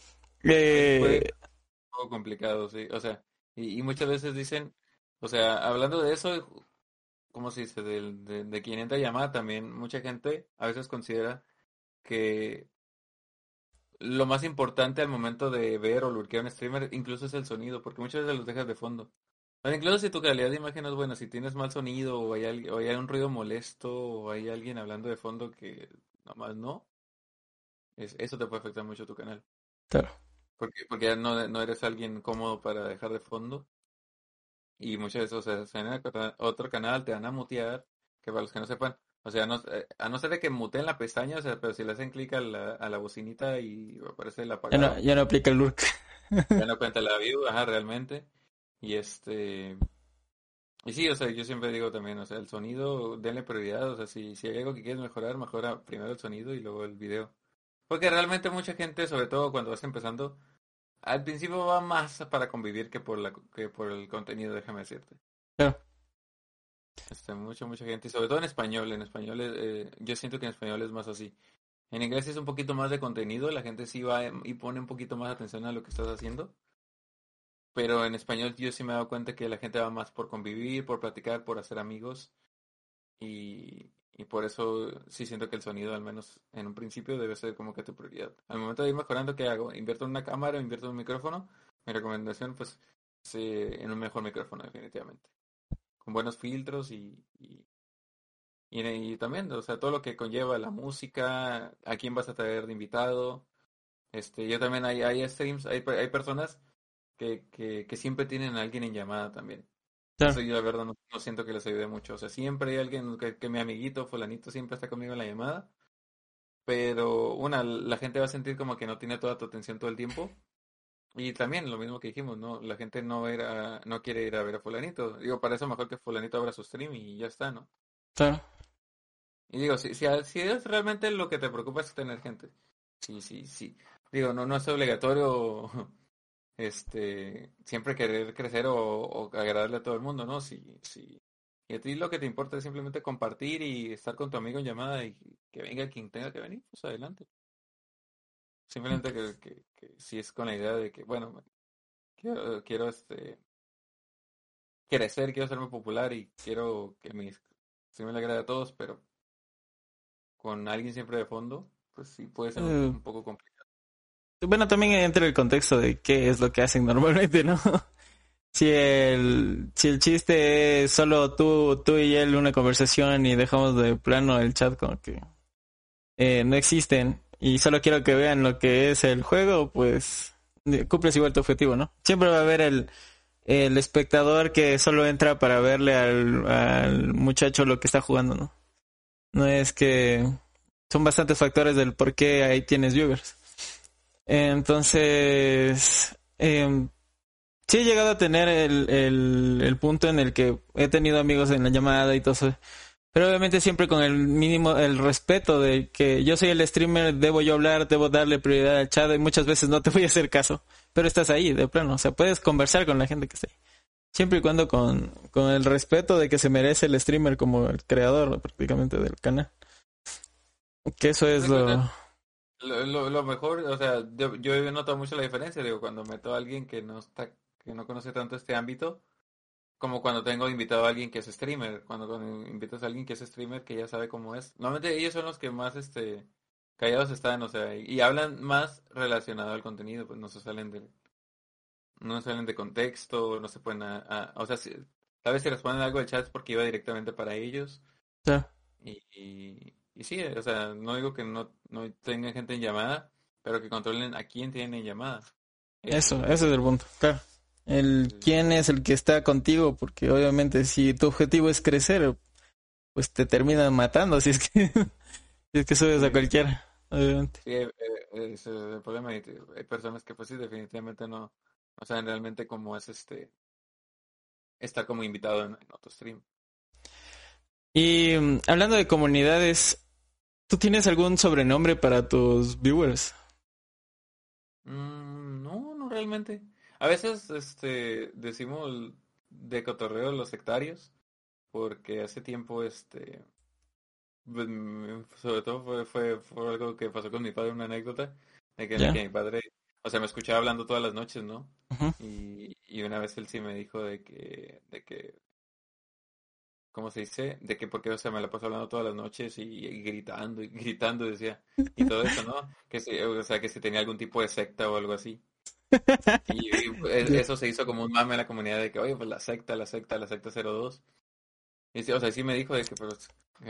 Eh... Un poco complicado, sí. O sea, y, y, muchas veces dicen, o sea, hablando de eso, ¿cómo se dice? De, de, de quien entra llamada también, mucha gente a veces considera que lo más importante al momento de ver o lurkear un streamer incluso es el sonido, porque muchas veces los dejas de fondo. incluso si tu calidad de imagen es buena, si tienes mal sonido o hay, o hay un ruido molesto o hay alguien hablando de fondo que nomás no, es, eso te puede afectar mucho tu canal. Claro. Porque, porque ya no, no eres alguien cómodo para dejar de fondo. Y muchas veces, o sea, si en otro canal te van a mutear, que para los que no sepan, o sea, no, eh, a no ser de que muteen la pestaña, o sea, pero si le hacen clic a la, a la bocinita y aparece la apagado. Ya no, ya no aplica el lurk. *laughs* ya no cuenta la view, ajá, realmente. Y este... Y sí, o sea, yo siempre digo también, o sea, el sonido, denle prioridad, o sea, si, si hay algo que quieres mejorar, mejora primero el sonido y luego el video. Porque realmente mucha gente, sobre todo cuando vas empezando, al principio va más para convivir que por la que por el contenido, déjame decirte. Claro. Este, mucha, mucha gente, sobre todo en español. En español, eh, yo siento que en español es más así. En inglés es un poquito más de contenido, la gente sí va y pone un poquito más atención a lo que estás haciendo. Pero en español yo sí me he dado cuenta que la gente va más por convivir, por platicar, por hacer amigos. Y, y por eso sí siento que el sonido, al menos en un principio, debe ser como que tu prioridad. Al momento de ir mejorando, ¿qué hago? ¿Invierto en una cámara invierto en un micrófono? Mi recomendación, pues, en un mejor micrófono, definitivamente con buenos filtros y, y, y, también, o sea, todo lo que conlleva la música, a quién vas a traer de invitado. Este, yo también hay, hay streams, hay, hay personas que, que, que siempre tienen a alguien en llamada también. Eso yo la verdad no, no, siento que les ayude mucho. O sea, siempre hay alguien que, que mi amiguito, fulanito, siempre está conmigo en la llamada. Pero una, la gente va a sentir como que no tiene toda tu atención todo el tiempo. Y también lo mismo que dijimos, ¿no? La gente no era, no quiere ir a ver a fulanito. Digo, para eso mejor que fulanito abra su stream y ya está, ¿no? Claro. Y digo, si, si, si es realmente lo que te preocupa es tener gente. Sí, sí, sí. Digo, no, no es obligatorio este siempre querer crecer o, o agradarle a todo el mundo, ¿no? Si, si, y a ti lo que te importa es simplemente compartir y estar con tu amigo en llamada y que venga quien tenga que venir, pues adelante. Simplemente que, que, que si es con la idea de que, bueno, quiero, quiero este crecer, quiero hacerme popular y quiero que mi stream le agrade a todos, pero con alguien siempre de fondo, pues sí puede ser un, un poco complicado. Bueno, también entra el contexto de qué es lo que hacen *laughs* normalmente, ¿no? si el si el chiste es solo tú tú y él una conversación y dejamos de plano el chat como que eh, no existen y solo quiero que vean lo que es el juego, pues cumples igual tu objetivo, ¿no? Siempre va a haber el, el espectador que solo entra para verle al, al muchacho lo que está jugando, ¿no? No es que son bastantes factores del por qué ahí tienes viewers. Entonces, eh, sí he llegado a tener el, el, punto en el que he tenido amigos en la llamada y todo eso pero obviamente siempre con el mínimo, el respeto de que yo soy el streamer, debo yo hablar, debo darle prioridad al chat y muchas veces no te voy a hacer caso. Pero estás ahí, de plano. O sea, puedes conversar con la gente que está ahí. Siempre y cuando con, con el respeto de que se merece el streamer como el creador prácticamente del canal. Que eso es lo... Lo, lo, mejor, o sea, yo, yo he notado mucho la diferencia, digo, cuando meto a alguien que no está, que no conoce tanto este ámbito, como cuando tengo invitado a alguien que es streamer, cuando, cuando invitas a alguien que es streamer que ya sabe cómo es. Normalmente ellos son los que más este callados están, o sea, y, hablan más relacionado al contenido, pues no se salen de no salen de contexto, no se pueden a, o sea, si, tal vez si responden algo del chat es porque iba directamente para ellos. Sí. Y, y, sí, o sea, no digo que no, no tengan gente en llamada, pero que controlen a quién tienen en llamada. Eso, ese es el punto, claro el quién es el que está contigo, porque obviamente si tu objetivo es crecer, pues te terminan matando, así es que *laughs* Es que subes a cualquiera, obviamente. Sí, eh, eh, ese es el problema. y Hay personas que pues sí, definitivamente no, no saben realmente cómo es este estar como invitado en, en otro stream. Y mm, hablando de comunidades, ¿tú tienes algún sobrenombre para tus viewers? Mm, no, no realmente. A veces este decimos de cotorreo los sectarios, porque hace tiempo este pues, mm, sobre todo fue, fue, fue algo que pasó con mi padre, una anécdota, de que, mi padre, o sea, me escuchaba hablando todas las noches, ¿no? Y, y una vez él sí me dijo de que, de que, ¿cómo se dice? De que porque, o sea, me la paso hablando todas las noches y, y gritando y *laughs* gritando, decía, y todo eso, ¿no? Que si, o sea, que si tenía algún tipo de secta o algo así. Y, y, pues, *laughs* eso se hizo como un mame en la comunidad de que, oye, pues la secta, la secta, la secta 02. Y o sea, sí me dijo de que, pero,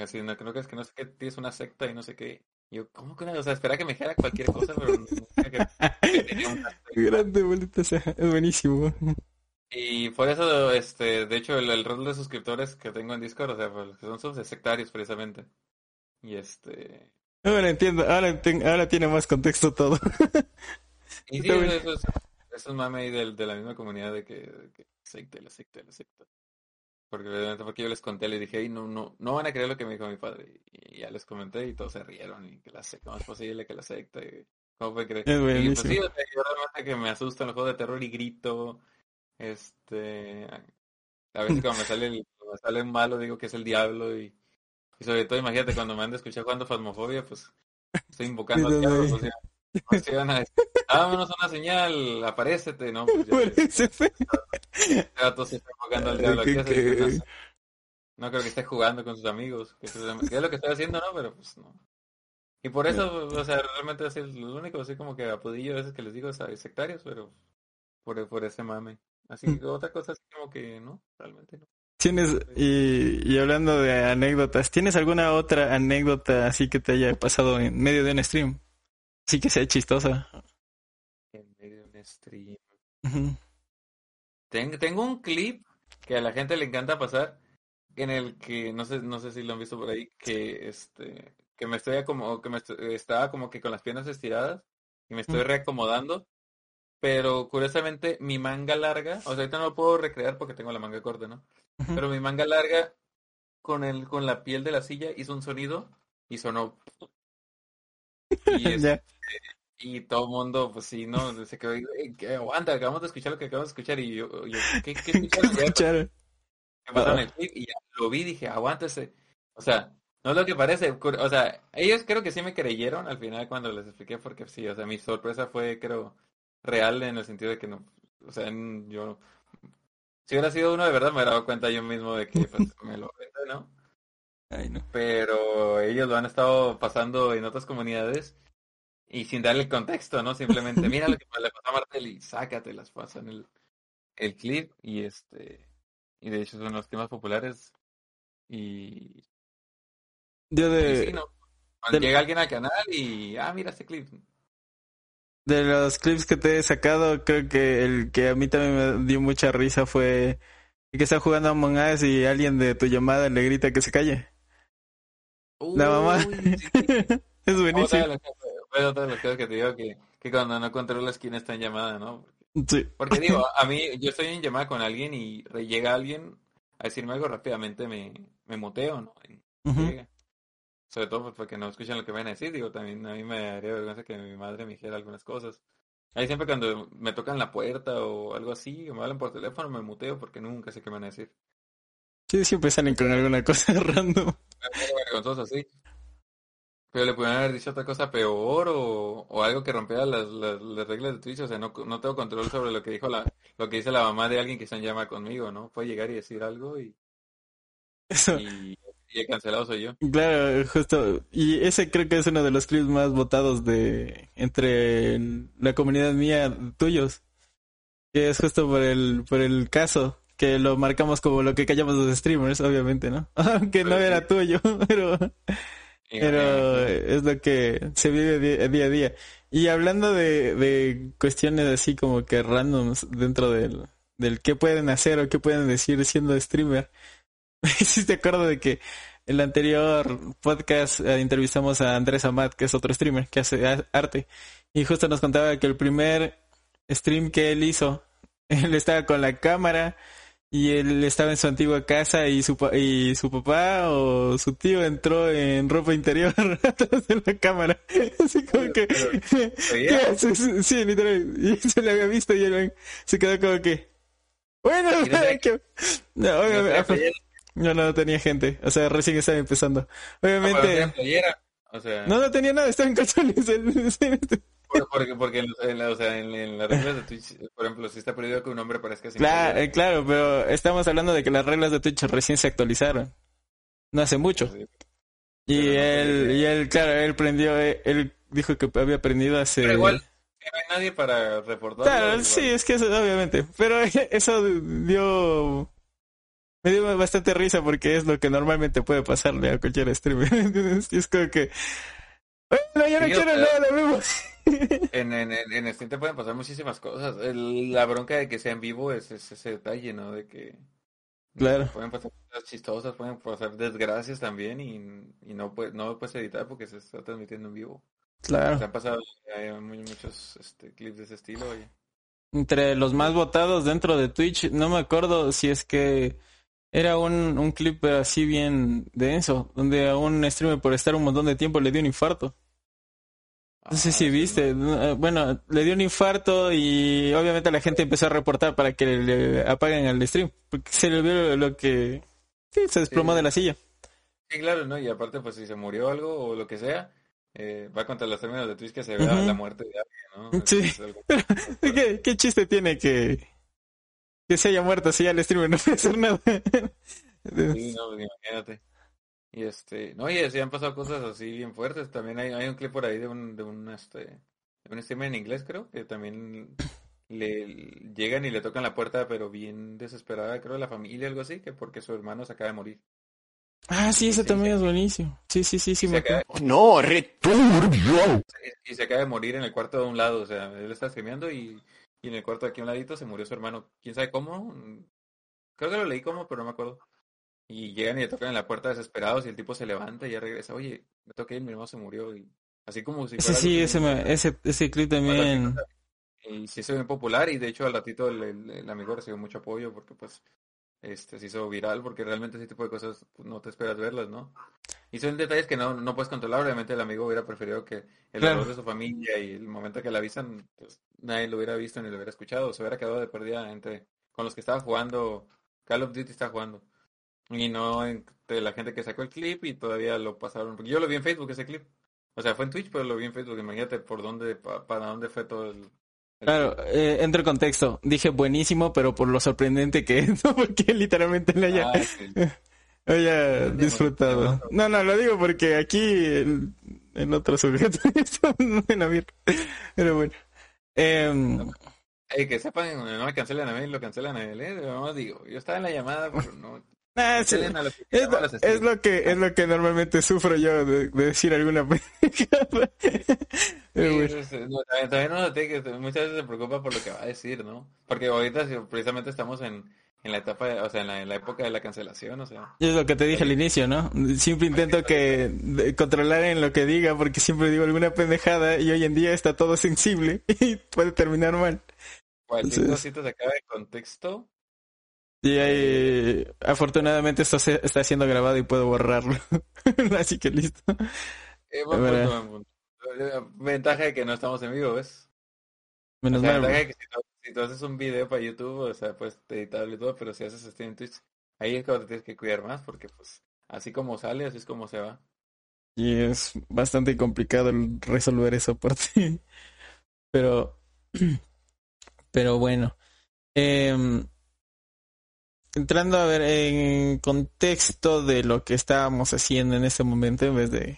así, no, que no crees que no sé qué, tienes una secta y no sé qué. Y yo, ¿cómo que una? O sea, espera que me dijera cualquier cosa, pero no que, *laughs* que tenía una secta. Grande, bolita, o sea, es buenísimo. Y por eso, este, de hecho, el, el rol de suscriptores que tengo en Discord, o sea, pues, que son subs de sectarios precisamente. Y este, Ahora entiendo, ahora, tiene más contexto todo. *laughs* y *laughs* sí, eso es, eso es mame ahí del- de, la misma comunidad de que, de que secta, la secta, la secta. Porque, porque yo les conté, les dije, "Ey, no, no, no van a creer lo que me dijo mi padre. Y ya les comenté y todos se rieron y que la secta, ¿cómo es posible que la secta? Y, ¿Cómo puede creer? Es Y pues sí, o sea, yo realmente que me asustan los juegos de terror y grito. Este, a veces cuando me sale el, cuando me sale malo digo que es el diablo y, y sobre todo imagínate cuando me han de escuchar jugando Fasmofobia, pues estoy invocando al diablo, pues ya, pues, van a decir, dámonos una señal, aparécete, ¿no? Pues ya, ya todos están invocando al diablo, no, creo que esté jugando con sus amigos, que, es lo que estoy haciendo, ¿no? Pero pues no. Y por eso, o sea, realmente así es lo único, así como que apodillo a veces que les digo es a sectarios, pero por, por ese mame. Así que otra cosa así como que no, realmente no. Tienes, y, y hablando de anécdotas, ¿tienes alguna otra anécdota así que te haya pasado en medio de un stream? Sí que sea chistosa. En medio de un stream. Ten- tengo un clip que a la gente le encanta pasar, en el que, no sé, no sé si lo han visto por ahí, que este, que me estoy como, que me estoy- estaba como que con las piernas estiradas y me estoy Mm. reacomodando, pero curiosamente mi manga larga, o sea, ahorita no lo puedo recrear porque tengo la manga corta, ¿no? Pero mi manga larga con el, con la piel de la silla hizo un sonido y sonó. Y, *laughs* es- Ya. y todo el mundo, pues sí, ¿no? Se quedó, "Ey, que aguanta, acabamos de escuchar lo que acabamos de escuchar y yo, yo ¿qué, qué *laughs* escucharon? Ya, Escucharon. me pasaron el clip y ya lo vi, dije, aguántese. O sea, no es lo que parece. O sea, ellos creo que sí me creyeron al final cuando les expliqué, porque sí, o sea, mi sorpresa fue, creo, real en el sentido de que no, o sea, en- yo, si hubiera sido uno de verdad, me hubiera dado cuenta yo mismo de que pues, *laughs* me lo inventé, ¿no? Ay, no. Pero ellos lo han estado pasando en otras comunidades y sin darle el contexto, ¿no? Simplemente, *laughs* mira lo que le pasó a Martel y sácate las pasan el, el clip y este, y de hecho son los temas populares y Yo Y de, sí, ¿no? Del- llega alguien al canal y, ah, mira este clip. De los clips que te he sacado, creo que el que a mí también me dio mucha risa fue el que está jugando a Among Us y alguien de tu llamada le grita que se calle. La mamá. Uy, sí, sí. *laughs* Es buenísimo. otra de las cosas que te digo que, que cuando no controlas quién está en llamada, ¿no? Sí. Porque digo, *laughs* a mí, yo estoy en llamada con alguien y llega alguien a decirme algo rápidamente, me, me muteo, ¿no? Y Ujú. Sobre todo pues, porque no escuchan lo que van a decir, digo, también a mí me daría vergüenza que mi madre me dijera algunas cosas. Ahí siempre cuando me tocan la puerta o algo así, o me hablan por teléfono, me muteo porque nunca sé qué me van a decir. Sí, siempre salen con alguna cosa *laughs* random. Vergonzoso, sí. Pero le pudieron haber dicho otra cosa peor o, o algo que rompiera las, las, las reglas de Twitch. O sea, no, no tengo control sobre lo que dijo la, lo que dice la mamá de alguien que está en llama conmigo, ¿no? Puede llegar y decir algo y, Eso. y, y el cancelado soy yo. Claro, justo. Y ese creo que es uno de los clips más votados de entre la comunidad mía tuyos. Que es justo por el, por el caso. Que lo marcamos como lo que callamos los streamers, obviamente, ¿no? *laughs* Aunque no sí. era tuyo, *laughs* pero, pero es lo que se vive día a día. Y hablando de, de cuestiones así como que randoms dentro del, del qué pueden hacer o qué pueden decir siendo streamer. *laughs* Sí te acuerdo de que el anterior podcast eh, entrevistamos a Andrés Amat, que es otro streamer que hace arte. Y justo nos contaba que el primer stream que él hizo, *laughs* él estaba con la cámara y él estaba en su antigua casa y su, pa- y su papá o su tío entró en ropa interior *laughs* atrás de la cámara. Así como que... ¿Qué ¿Veía? haces? Sí, literal. Y se le había visto y él se quedó como que... Bueno, no que- no, no, no, no tenía gente. O sea, recién estaba empezando. no, no Obviamente... traía playera. O sea, No, no tenía nada, estaba en calzones. *laughs* porque, porque en, la- o sea, en, en las reglas de Twitch, por ejemplo, si está prohibido que un hombre parezca sin Claro, playera, eh, claro, pero estamos hablando de que las reglas de Twitch recién se actualizaron. No hace mucho. sí. Y no él, y él, claro, él prendió, eh, él dijo que había aprendido hace... Pero igual, que no hay nadie para reportarlo. Claro, sí, es que eso, obviamente. Pero *laughs* eso dio... Me dio bastante risa porque es lo que normalmente puede pasarle a cualquier streamer. *laughs* ¿entiendes? Y es como que... Bueno, yo no Sí, quiero nada, vemos. *laughs* En, en, en, en Steam te pueden pasar muchísimas cosas. El- la bronca de que sea en vivo es, es ese detalle, ¿no? De que Claro. pueden pasar cosas chistosas, pueden pasar desgracias también y, y no, puedes, no puedes editar porque se está transmitiendo en vivo. Se Claro. han pasado eh, muchos este, clips de ese estilo. oye. Entre los más votados dentro de Twitch, no me acuerdo si es que era un, un clip así bien denso, donde a un streamer por estar un montón de tiempo le dio un infarto. No sé Ah, si viste, eh, bueno, le dio un infarto y obviamente la gente empezó a reportar para que le apaguen el stream, porque se le vio lo que sí, se desplomó Sí. de la silla. Sí, claro, ¿no? Y aparte, pues si se murió algo o lo que sea, eh, va contra los términos de Twitch que se vea la muerte de alguien, ¿no? Sí. Es algo- *laughs* ¿Qué, qué chiste tiene que, que se haya muerto si ya el streamer *laughs* no puede hacer nada? Sí, no, imagínate. Y este, no, y así han pasado cosas así bien fuertes. También hay, hay un clip por ahí de un, de un, este, de un streamer en inglés, creo, que también le llegan y le tocan la puerta, pero bien desesperada, creo, la familia, algo así, que porque su hermano se acaba de morir. Ah, sí, ese Sí, también sí. es buenísimo. Sí, sí, sí, sí, me acaba. No, returbio. y se acaba de morir en el cuarto de un lado, o sea, él está streameando y, y en el cuarto de aquí a un ladito se murió su hermano. ¿Quién sabe cómo? Creo que lo leí como, pero no me acuerdo. Y llegan y le tocan en la puerta desesperados y el tipo se levanta y ya regresa. Oye, me toqué ir, mi hermano se murió. Y así como si Ese sí, ese, me- ese, ese clip también. Y se hizo bien popular y de hecho al ratito el, el- el amigo recibió mucho apoyo porque pues este se hizo viral porque realmente ese tipo de cosas pues, no te esperas verlas, ¿no? Y son detalles que no, no puedes controlar. Obviamente el amigo hubiera preferido que el Claro. dolor de su familia y el momento que le avisan, pues nadie lo hubiera visto ni lo hubiera escuchado. Se hubiera quedado de perdida entre con los que estaba jugando, Call of Duty está jugando. Y no entre la gente que sacó el clip y todavía lo pasaron. Porque yo lo vi en Facebook ese clip. O sea, fue en Twitch, pero lo vi en Facebook. Imagínate por dónde, pa- para dónde fue todo el... el Claro, eh, entro en contexto. Dije buenísimo, pero por lo sorprendente que es, *laughs* ¿no? Porque literalmente le haya, Ah, sí. *laughs* disfrutado. entendemos. No, no, lo digo porque aquí el, el otro sujeto está en abierto. Pero bueno. Em, Ey, que sepan, no me cancelen a mí, lo cancelan a él, ¿eh? No digo, yo estaba en la llamada, pero no. ah, sí. A los Es, lo, los es lo que es lo que normalmente sufro yo de, de decir alguna *laughs* Sí, es- no, también, también uno que muchas veces se preocupa por lo que va a decir, ¿no? Porque ahorita precisamente estamos en, en la etapa, de- o sea, en la, en la época de la cancelación, o sea. Es lo que te dije al inicio, ¿no? Siempre intento que de- controlar en lo que diga porque siempre digo alguna pendejada y hoy en día está todo sensible *laughs* y puede terminar mal. Cualquier cosita sacada de contexto, Y ahí, afortunadamente esto se- está siendo grabado y puedo borrarlo. *laughs* Así que listo. eh, buen punto, buen punto. Eh, Ventaja de que no estamos en vivo, ¿ves? O Menos sea, mal. ventaja de que si tú, si tú haces un video para YouTube, o sea, pues editarlo y todo, pero si haces stream en Twitch, ahí es cuando te tienes que cuidar más, porque pues así como sale, así es como se va. Y es bastante complicado resolver esa parte. *laughs* Pero, *clears throat* pero bueno. Em, entrando a ver en contexto de lo que estábamos haciendo en este momento, en vez de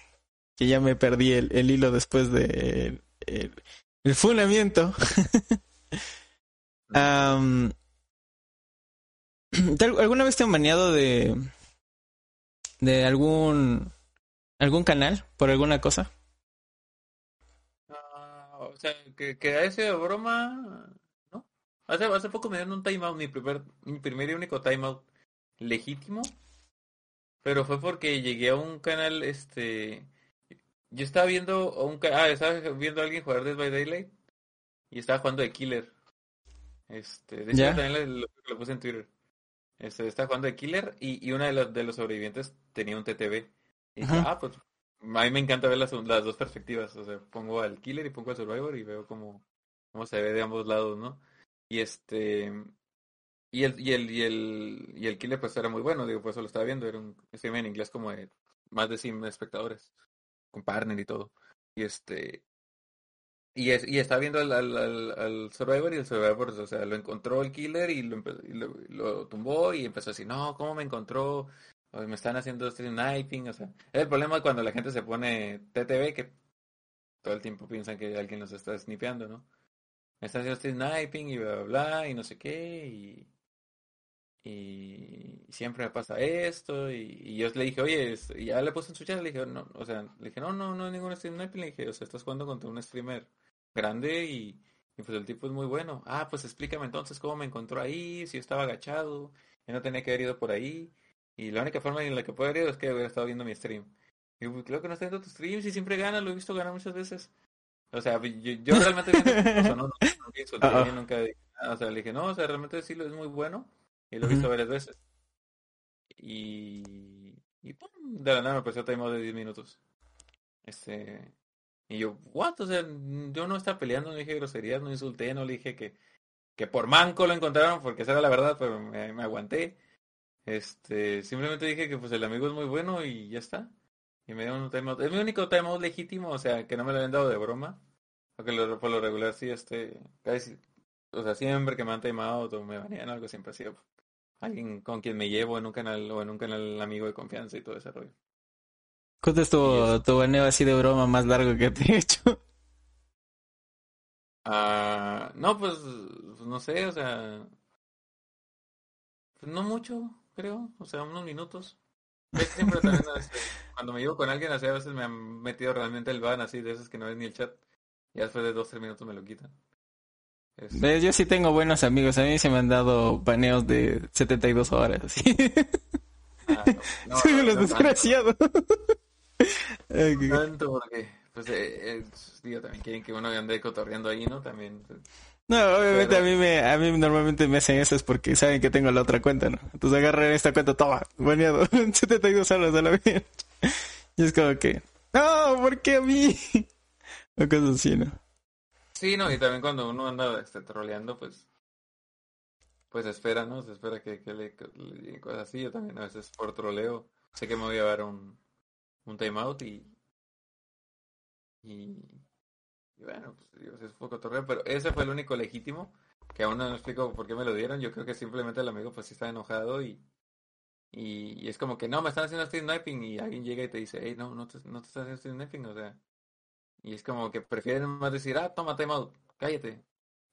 que ya me perdí el, el hilo después de el, el. *laughs* *clears throat* ¿te- ¿Alguna vez te han baneado de de algún algún canal por alguna cosa? Ah, o sea, que, que a ese broma, ¿no? Hace, hace poco me dieron un timeout, mi primer, mi primer y único timeout legítimo. pero fue porque llegué a un canal, este, yo estaba viendo un, ah, estaba viendo a alguien jugar Dead by Daylight y estaba jugando de Killer. Este, de hecho Ya. también lo, lo puse en Twitter. Este, estaba jugando de Killer y, y una de los, de los sobrevivientes tenía un TTV. Y dije, ah, pues a mí me encanta ver las, las dos perspectivas. O sea, pongo al Killer y pongo al Survivor y veo cómo, cómo se ve de ambos lados, ¿no? Y este, y el, y el, y el, y el Killer pues era muy bueno, digo, pues eso lo estaba viendo, era un stream en inglés como de más de 100 espectadores, con partner y todo. Y este, y, es, y estaba viendo al, al, al, al Survivor y el Survivor, o sea, lo encontró el Killer y lo, y lo, lo tumbó y empezó a decir, no, ¿cómo me encontró? Me están haciendo stream sniping, o sea, es el problema cuando la gente se pone TTV que todo el tiempo piensan que alguien los está snipeando, ¿no? Me están haciendo stream sniping y bla, bla, bla, y no sé qué, y, y siempre me pasa esto, y, y yo le dije, oye, y ya le puse en su chat, le dije, no, o sea, le dije, no, no, no hay ningún sniping, le dije, o sea, estás jugando contra un streamer grande y, y pues el tipo es muy bueno. Ah, pues explícame entonces cómo me encontró ahí, si yo estaba agachado, yo no tenía que haber ido por ahí, y la única forma en la que puedo haber ido es que hubiera estado viendo mi stream. Y yo, creo que no está viendo tu stream, si siempre gana, lo he visto ganar muchas veces. O sea, yo, yo realmente viendo, o sea, no, no, nunca *laughs* insulté, Ah, ah. nunca dije nada, o sea, le dije, no, o sea, realmente sí lo es muy bueno, y lo he visto varias veces. Y, y pum, de la nada me apareció timeout de 10 minutos. Este, y yo, what? O sea, yo no estaba peleando, no dije groserías, no insulté, no le dije que, que por manco lo encontraron, porque esa era la verdad, pero me, aguanté. Este, simplemente dije que pues el amigo es muy bueno y ya está. Y me dio un timeout. Es mi único timeout legítimo, o sea, que no me lo habían dado de broma. Porque lo, por lo regular sí, este, casi, o sea, siempre que me han timeout o me banean algo, siempre ha alguien con quien me llevo en un canal o en un canal amigo de confianza y todo ese rollo. ¿Cuánto es tu, tu baneo así de broma más largo que te he hecho? *laughs* Ah, no, pues, pues, no sé, o sea, pues no mucho, creo, o sea, unos minutos. Siempre también, *laughs* este, cuando me llevo con alguien, así a veces me han metido realmente el ban, así de esos que no ves ni el chat. Y después de dos, tres minutos me lo quitan. Este, ¿Ves? Yo sí tengo buenos amigos. A mí se me han dado baneos de 72 horas. Así. ah, no, *laughs* no, Soy no los desgraciados. Tanto porque, pues, eh, eh, digo, también quieren que uno ande cotorreando ahí, ¿no? También, pues, No, obviamente Pero- a mí me, a mí normalmente me hacen eso es porque saben que tengo la otra cuenta, ¿no? Entonces agarran esta cuenta, toma, baneado, 72 horas a la vez. Y es como que, no, ¿por qué a mí? *laughs* O cosas así, ¿no? Sí, no, y también cuando uno anda este, troleando, pues, pues espera, ¿no? Se espera que, que le, le cosas así. Yo también a veces por troleo sé que me voy a dar un, un timeout y, y, bueno, pues digo, es poco torreo, pero ese fue el único legítimo, que aún no explico por qué me lo dieron. Yo creo que simplemente el amigo pues sí está enojado y, y, es como que no, me están haciendo sniping y alguien llega y te dice, hey, no, no te, no te estás haciendo sniping, o sea. Y es como que prefieren más decir, ah, toma timeout, cállate.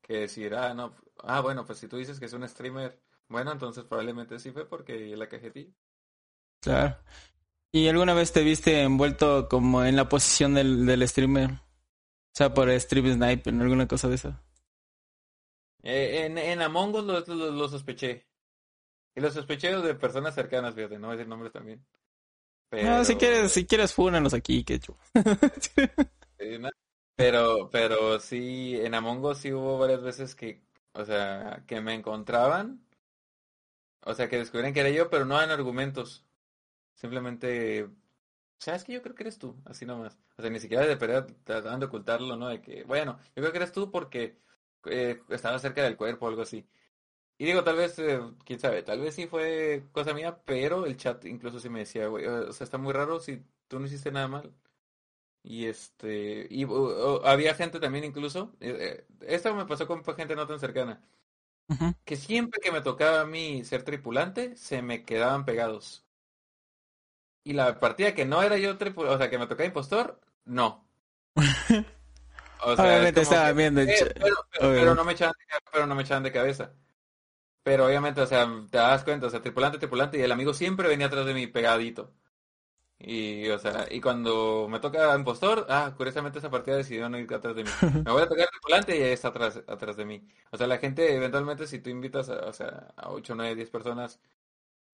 Que decir, ah, no, ah, bueno, pues si tú dices que es un streamer, bueno, entonces probablemente sí fue porque la cajetilla. Claro. ¿Y alguna vez te viste envuelto como en la posición del, del streamer? O sea, por stream sniper, alguna cosa de eso. Eh, en, en Among Us lo, lo, lo sospeché. Y lo sospeché de personas cercanas, fíjate, no voy a decir nombres también. No, si quieres, si quieres, fúnanos aquí, que. *laughs* Sí, no, Pero, pero sí, en Among Us sí hubo varias veces que, o sea, que me encontraban, o sea, que descubrían que era yo, pero no dan argumentos. Simplemente, ¿sabes que Yo creo que eres tú, así nomás. O sea, ni siquiera de perder tratando de ocultarlo, ¿no? De que, bueno, yo creo que eres tú porque eh, estaba cerca del cuerpo o algo así. Y digo, tal vez, eh, quién sabe, tal vez sí fue cosa mía, pero el chat incluso sí me decía, güey, o sea, está muy raro si tú no hiciste nada mal. Y este, y o- o- había gente también incluso, eh, eh, esto me pasó con gente no tan cercana, que siempre que me tocaba a mí ser tripulante, se me quedaban pegados. Y la partida que no era yo o sea, que me tocaba impostor, no. O sea, Obviamente estaba que, viendo eh, pero, no me echaban de, pero no me echaban de cabeza. Pero obviamente, o sea, te das cuenta, o sea, tripulante, tripulante, y el amigo siempre venía atrás de mí pegadito. Y, o sea, y cuando me toca impostor, ah, curiosamente esa partida decidió no ir atrás de mí. *laughs* Me voy a tocar tripulante y ella está atrás, atrás de mí. O sea, la gente, eventualmente, si tú invitas a, o sea, a 8, 9, 10 personas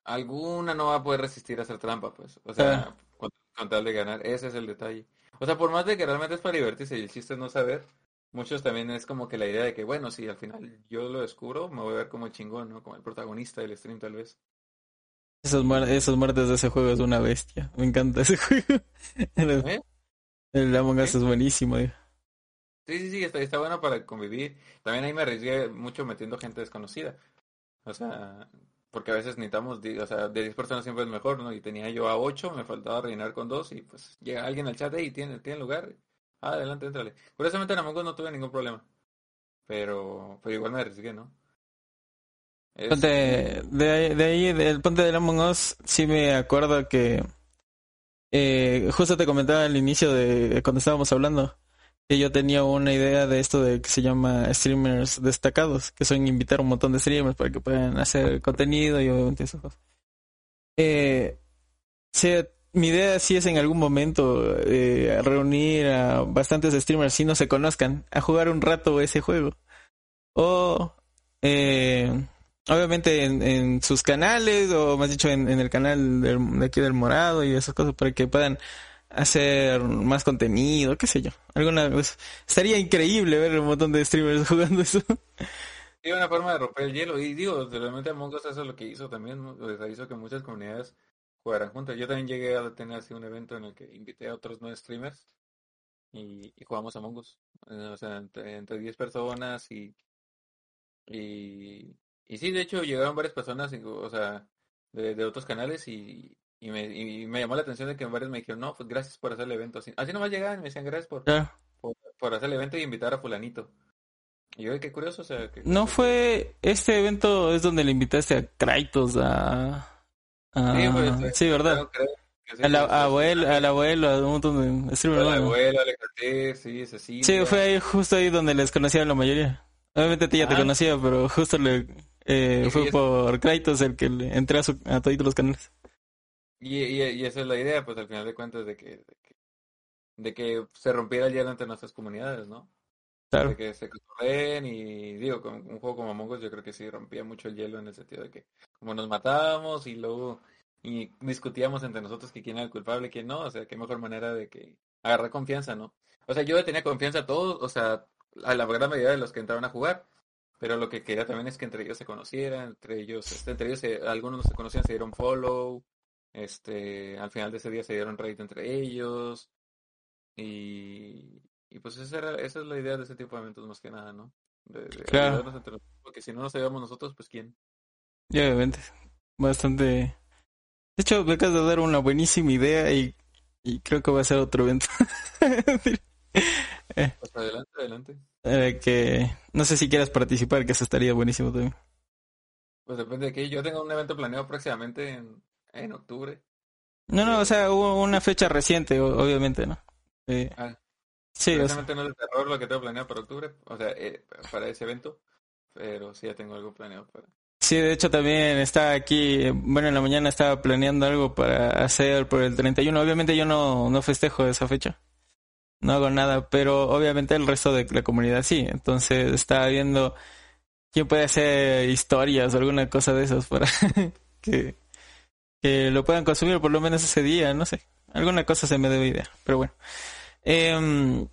alguna no va a poder resistir a hacer trampa, pues. O sea, con, con tal de ganar, ese es el detalle. O sea, por más de que realmente es para divertirse y el chiste es no saber, muchos también es como que la idea de que, bueno, si al final yo lo descubro, me voy a ver como chingón, ¿no? Como el protagonista del stream tal vez. Esos, muer- esos muertes de ese juego es una bestia. Me encanta ese *laughs* juego. El, ¿Eh? el Among Us ¿Sí? es buenísimo. digo. Sí, sí, sí, está, está bueno para convivir. También ahí me arriesgué mucho metiendo gente desconocida. O sea, porque a veces necesitamos, o sea, de 10 personas siempre es mejor, ¿no? Y tenía yo a 8, me faltaba rellenar con dos y pues llega alguien al chat y tiene, tiene lugar. Ah, adelante, entrale. Curiosamente en Among Us no tuve ningún problema. Pero, pero igual me arriesgué, ¿no? De, ahí- de ahí, del ponte del Among Us, sí me acuerdo que eh, justo te comentaba al inicio de cuando estábamos hablando que yo tenía una idea de esto de que se llama streamers destacados, que son invitar un montón de streamers para que puedan hacer contenido y obviamente esas cosas. Eh, mi idea sí es en algún momento eh, reunir a bastantes streamers si no se conozcan a jugar un rato ese juego. O eh, obviamente en, sus canales o más dicho en, en el canal del- de aquí del morado y esas cosas para que puedan hacer más contenido, qué sé yo. Alguna vez estaría increíble ver un montón de streamers *laughs* jugando eso. Sí, una forma de romper el hielo. Y digo, realmente Among Us eso es lo que hizo también, ¿no? Hizo que muchas comunidades jugaran juntas. Yo también llegué a tener así un evento en el que invité a otros nueve streamers y, y jugamos Among Us. Eh, O sea, entre, entre 10 personas y, y, y sí, de hecho llegaron varias personas, o sea, de, de otros canales y, y, me, y me llamó la atención de que varios me dijeron, no, pues gracias por hacer el evento. Así, así nomás llegaban y me decían gracias por, por, por hacer el evento y invitar a fulanito. Y yo, qué curioso, o sea, que... No fue este evento es donde le invitaste a Kratos a, a- Sí, pues, sí, verdad. Creo- creo que sí, Al pues, abuelo, al abuelo, a un montón de. Al abuelo, Ortiz, sí, Cecilia. Sí, fue ahí, justo ahí donde les conocía a la mayoría. Obviamente a ti ya te Ah. conocía, pero justo le eh, Sí, fue por Kratos el que le entré a, su, a todos los canales. Y, y, y esa es la idea, pues al final de cuentas, de que, de que, de que se rompiera el hielo entre nuestras comunidades, ¿no? Claro. De que se cotorreen y digo, con un juego como Among Us yo creo que sí rompía mucho el hielo en el sentido de que como nos matábamos y luego y discutíamos entre nosotros que quién era el culpable y quién no, o sea, qué mejor manera de que agarrar confianza, ¿no? O sea, yo tenía confianza a todos, o sea, a la gran mayoría de los que entraron a jugar, pero lo que quería también es que entre ellos se conocieran, entre ellos, este, entre ellos se- algunos no se conocían, se dieron follow, este, al final de ese día se dieron raid entre ellos y, y pues esa, era, esa es la idea de ese tipo de eventos más que nada, ¿no? De, de Claro. ayudarnos entre nosotros, porque si no nos ayudamos nosotros, pues quién. Y obviamente, bastante... De hecho, me acabas de dar una buenísima idea y, y creo que va a ser otro evento. *laughs* Pues adelante, adelante. Eh, que no sé si quieras participar, que eso estaría buenísimo también. Pues depende de qué. Yo tengo un evento planeado próximamente en, en octubre. No, no, o sea, hubo una fecha reciente, obviamente, ¿no? Eh, Ah, sí, o sea, Precisamente no es de terror lo que tengo planeado para octubre, o sea, eh, para ese evento, pero sí ya tengo algo planeado para... sí, de hecho también estaba aquí, bueno, en la mañana estaba planeando algo para hacer por el 31. Obviamente yo no, no festejo esa fecha, no hago nada, pero obviamente el resto de la comunidad sí. Entonces estaba viendo quién puede hacer historias o alguna cosa de esas para *laughs* que, que lo puedan consumir por lo menos ese día, no sé. Alguna cosa se me debe idea, pero bueno. Em,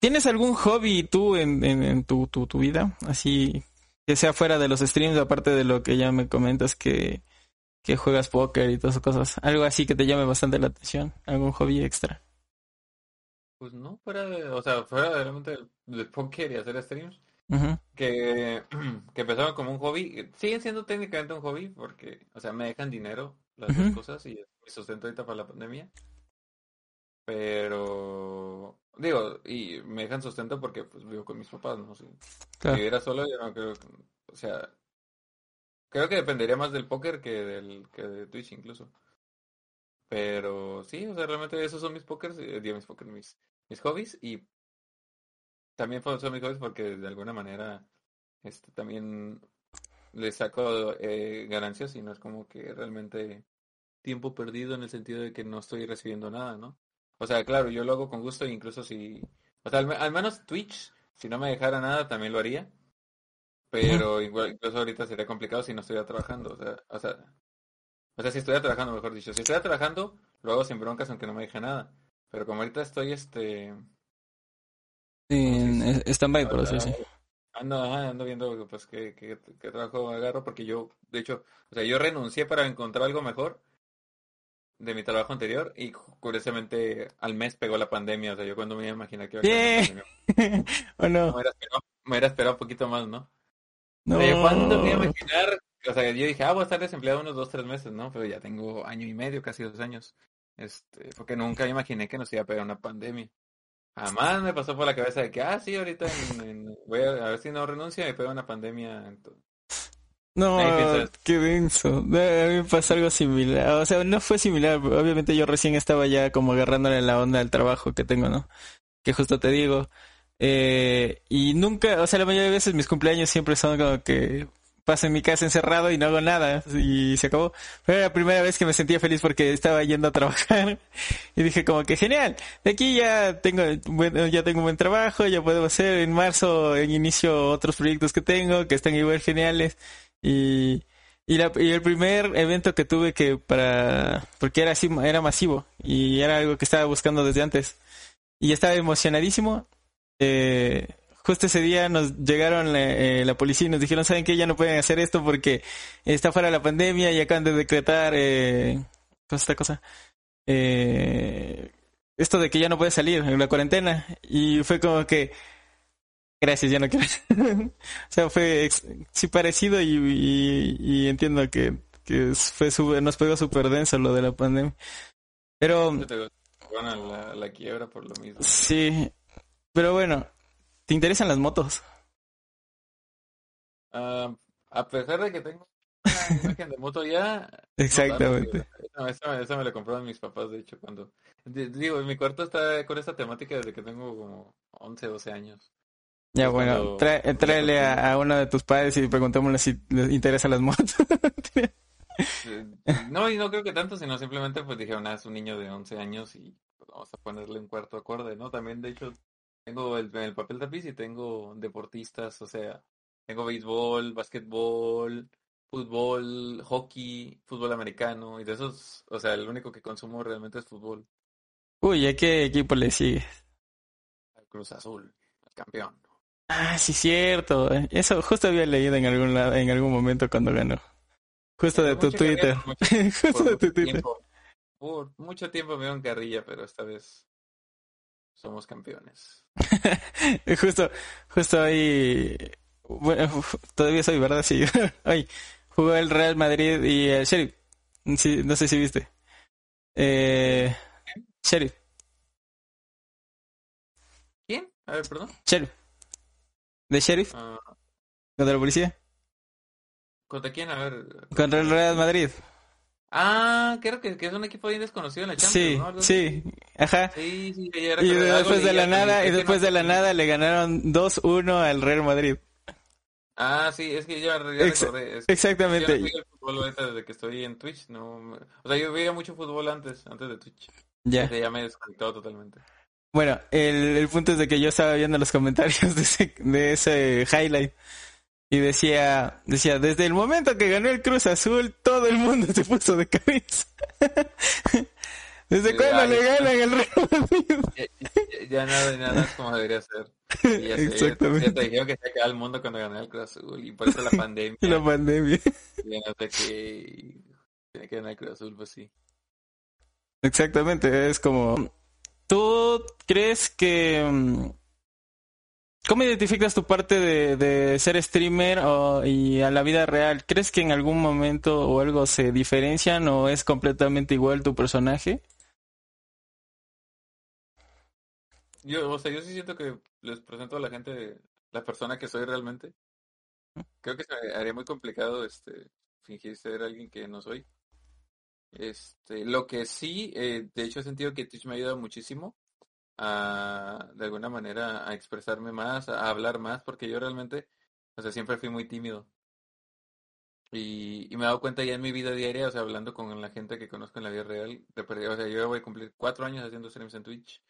¿Tienes algún hobby tú en, tu, tu vida? Así que sea fuera de los streams, aparte de lo que ya me comentas que, que juegas póker y todas esas cosas. Algo así que te llame bastante la atención. ¿Algún hobby extra? Pues no, fuera de, o sea, fuera de realmente del, del póker y hacer streams, Que, *clears throat* que empezaron como un hobby, siguen siendo técnicamente un hobby porque, o sea, me dejan dinero las dos cosas y mi sustento ahorita para la pandemia. Pero, digo, y me dejan sustento porque pues vivo con mis papás, ¿no? Si, Claro. viviera solo, yo no creo, o sea, creo que dependería más del póker que del que de Twitch incluso. Pero sí, o sea, realmente esos son mis pokers, eh, mis pokers, mis, mis hobbies y también fue- son mis hobbies porque de alguna manera este también les saco eh, ganancias y no es como que realmente tiempo perdido en el sentido de que no estoy recibiendo nada, ¿no? O sea, claro, yo lo hago con gusto, incluso si, o sea, al, al menos Twitch, si no me dejara nada, también lo haría. pero igual, incluso ahorita sería complicado si no estuviera trabajando, o sea, o sea, o sea, si estuviera trabajando, mejor dicho, si estuviera trabajando, lo hago sin broncas aunque no me deje nada, pero como ahorita estoy, este, En eh, stand-by, por así decirlo. ando, ando viendo, pues, qué, qué, qué trabajo agarro, porque yo, de hecho, o sea, yo renuncié para encontrar algo mejor de mi trabajo anterior y curiosamente al mes pegó la pandemia, o sea, yo cuando me iba a imaginar que iba a la pandemia, *laughs* ¿O me no? hubiera esperado, me hubiera esperado un poquito más, ¿no? No. O sea, yo cuándo me iba a imaginar, o sea, yo dije, ah, voy a estar desempleado unos dos, tres meses, ¿no? Pero ya tengo año y medio, casi dos años. Este, porque nunca me imaginé que nos iba a pegar una pandemia. Jamás me pasó por la cabeza de que, ah, sí, ahorita en- en- voy a, a ver si no renuncio y pega una pandemia. Entonces, No, qué denso. A mí me pasó algo similar. O sea, no fue similar. Obviamente yo recién estaba ya como agarrándole la onda al trabajo que tengo, ¿no? Que justo te digo. Eh, y nunca, o sea, la mayoría de veces mis cumpleaños siempre son como que paso en mi casa encerrado y no hago nada y se acabó. Fue la primera vez que me sentía feliz porque estaba yendo a trabajar *laughs* y dije como que genial, de aquí ya tengo, ya tengo un buen trabajo, ya puedo hacer en marzo en inicio otros proyectos que tengo que están igual geniales y y, la, y el primer evento que tuve que para porque era así era masivo y era algo que estaba buscando desde antes y estaba emocionadísimo eh, justo ese día nos llegaron eh, la policía y nos dijeron saben que ya no pueden hacer esto porque está fuera la pandemia y acaban de decretar eh, ¿cómo es esta cosa eh, esto de que ya no puedes salir en la cuarentena y fue como que gracias ya no quiero *laughs* o sea fue sí parecido y, y, y entiendo que, que fue su- nos pegó súper denso lo de la pandemia pero bueno, la, la quiebra por lo mismo. sí pero bueno ¿te interesan las motos? Ah, a pesar de que tengo una *laughs* imagen de moto ya, no exactamente tío. Esa, me la compraron mis papás, de hecho, cuando... di- Digo, mi cuarto está con esta temática desde que tengo como 11, 12 años. ya bueno cuando- tráele a, a uno de tus padres y preguntémosle si les interesan las motos *laughs* Eh, No, y no creo que tanto, sino simplemente pues dijeron, ah, es un niño de 11 años y pues, vamos a ponerle un cuarto acorde, ¿no? También, de hecho, tengo el, el papel tapiz y tengo deportistas, o sea, tengo béisbol, básquetbol, fútbol, hockey, fútbol americano, y de esos, o sea, el único que consumo realmente es fútbol. uy ¿a qué equipo le sigue? El Cruz Azul, el campeón. Ah, sí, cierto. Eso justo había leído en algún lado, en algún momento cuando ganó. Justo de tu Twitter. mucho- *laughs* Justo por de tu Twitter. tiempo, por mucho tiempo me dieron carrilla, pero esta vez somos campeones. *laughs* Justo, justo ahí. Bueno, todavía soy, ¿verdad? Sí. *laughs* Hoy jugó el Real Madrid y el Sheriff. Sí, no sé si viste. Eh, Sheriff, ¿Quién? A ver, perdón. Sheriff. ¿De Sheriff? Ah, ¿Contra la policía? ¿Contra quién? A ver. Contra el Real Madrid. Ah, creo que, que es un equipo bien desconocido en la Champions, Sí, ¿no? Sí. Ajá. Sí, sí, Y después de la nada, y después no- de la nada le ganaron 2-1 al Real Madrid. Ah, sí, es que ya, ya Exa- recordé. Es que yo Exactamente. no el fútbol ahorita desde que estoy en Twitch, no... O sea, yo veía mucho fútbol antes, antes de Twitch. Ya. Desde ya me he desconectado totalmente. Bueno, el, el punto es de que yo estaba viendo los comentarios de ese, de ese highlight y decía, decía, desde el momento que ganó el Cruz Azul, todo el mundo se puso de cabeza. *laughs* ¿Desde cuándo le ganan el Real Madrid? *laughs* Ya, ya- ya nada, nada es como debería ser. Y ya Exactamente. ya te dijeron que se acaba el mundo cuando ganó el Cruz Azul, y por eso la *laughs* pandemia, La pandemia. y no sé qué, tiene que ganar el Cruz Azul, pues sí. Exactamente, es como... ¿Tú crees que... ¿Cómo identificas tu parte de, ser streamer o- y a la vida real? ¿Crees que en algún momento o algo se diferencian o es completamente igual tu personaje? Yo, o sea, yo sí siento que les presento a la gente la persona que soy realmente. Creo que se haría muy complicado este fingir ser alguien que no soy. Este, lo que sí, eh, de hecho he sentido que Twitch me ha ayudado muchísimo a, de alguna manera, a expresarme más, a hablar más, porque yo realmente, o sea, siempre fui muy tímido. Y, y me he dado cuenta ya en mi vida diaria, o sea, hablando con la gente que conozco en la vida real, de o sea, yo voy a cumplir cuatro años haciendo streams en Twitch.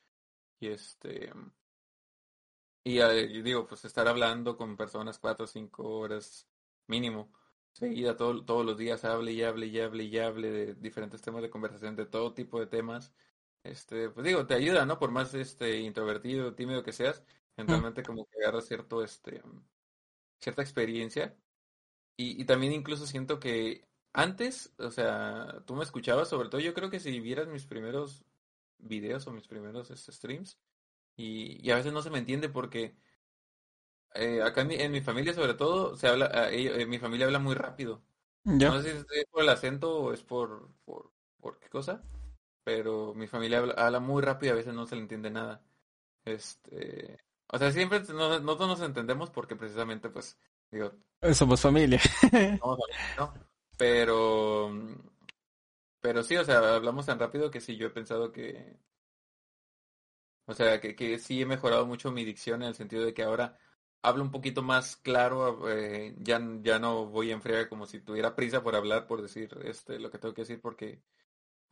Y este, y, y digo, pues estar hablando con personas cuatro o cinco horas mínimo, seguida todo, todos los días, hable y hable y hable y hable de diferentes temas de conversación, de todo tipo de temas, este, pues digo, te ayuda, ¿no? Por más este introvertido, tímido que seas, eventualmente como que agarras cierto, este, cierta experiencia. Y, y también incluso siento que antes, o sea, tú me escuchabas, sobre todo yo creo que si vieras mis primeros videos o mis primeros este, streams, y, y a veces no se me entiende porque eh, acá en mi, en mi familia sobre todo, se habla, eh, mi familia habla muy rápido. Ya. No sé si es por el acento o es por, por, por qué cosa, pero mi familia habla, habla muy rápido y a veces no se le entiende nada. Este, o sea, siempre no- nosotros nos entendemos porque precisamente, pues, digo, Somos familia. *laughs* somos familia, ¿no? Pero, pero sí, o sea, hablamos tan rápido que sí, yo he pensado que, o sea, que, que sí he mejorado mucho mi dicción en el sentido de que ahora hablo un poquito más claro, eh, ya, ya no voy en friega como si tuviera prisa por hablar, por decir este lo que tengo que decir porque,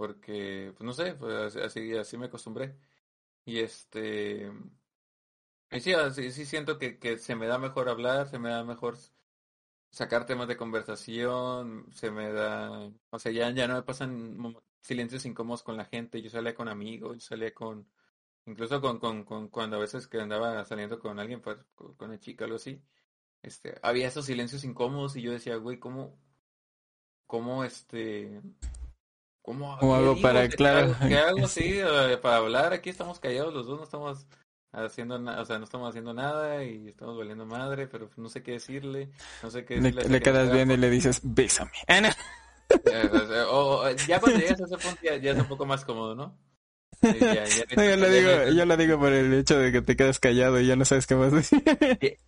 porque, pues no sé, pues así, así me acostumbré. Y este, y sí, así, sí siento que, que se me da mejor hablar, se me da mejor sacar temas de conversación, se me da, o sea, ya, ya no me pasan silencios incómodos con la gente, yo salía con amigos, yo salía con, incluso con, con, con cuando a veces que andaba saliendo con alguien, pues, con con una chica, algo así, este, había esos silencios incómodos y yo decía, güey, ¿cómo, cómo este, cómo, ¿Cómo digo? para- ¿Qué claro. hago? ¿Qué hago? *laughs* Sí, para hablar, aquí estamos callados los dos, no estamos haciendo nada, o sea, no estamos haciendo nada y estamos valiendo madre, pero no sé qué decirle, no sé qué Le, decirle. le que quedas da bien y le dices, bésame. *laughs* Eh, o ya cuando llegas a ese punto ya, ya es un poco más cómodo, ¿no? Sí, ya, ya, *laughs* No, yo lo digo, yo lo digo por el hecho de que te quedas callado y ya no sabes qué más decir.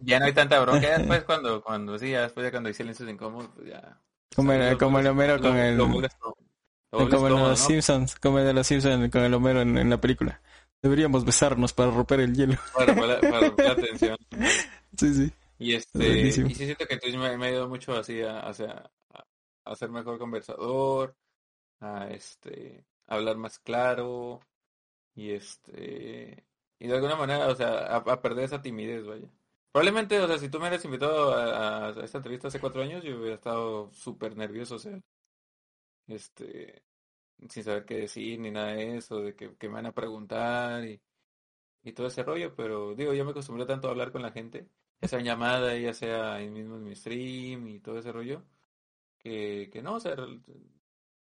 ya- no hay tanta bronca. Después cuando, cuando sí, ya después ya cuando hay silencios incómodos, pues ya. Como, o sea, el, lo- como el Homero con el... lo lo como en los ¿no? Simpsons, como el de los Simpsons con el Homero en, en la película. Deberíamos besarnos para romper el hielo. Para, para, para *laughs* romper la tensión. Sí, sí. Y este, y sí siento que Twitch me, me ha ayudado mucho así a, hacia- a, a ser mejor conversador, a este, hablar más claro, y este, y de alguna manera, o sea, a, a perder esa timidez, vaya. Probablemente, o sea, si tú me hubieras invitado a, a esta entrevista hace cuatro años, yo hubiera estado súper nervioso, o sea, este, sin saber qué decir ni nada de eso, de que, que me van a preguntar y, y todo ese rollo, pero digo, yo me acostumbré tanto a hablar con la gente, ya sea en llamada, ya sea ahí mismo en mi stream y todo ese rollo, que, que no, o sea,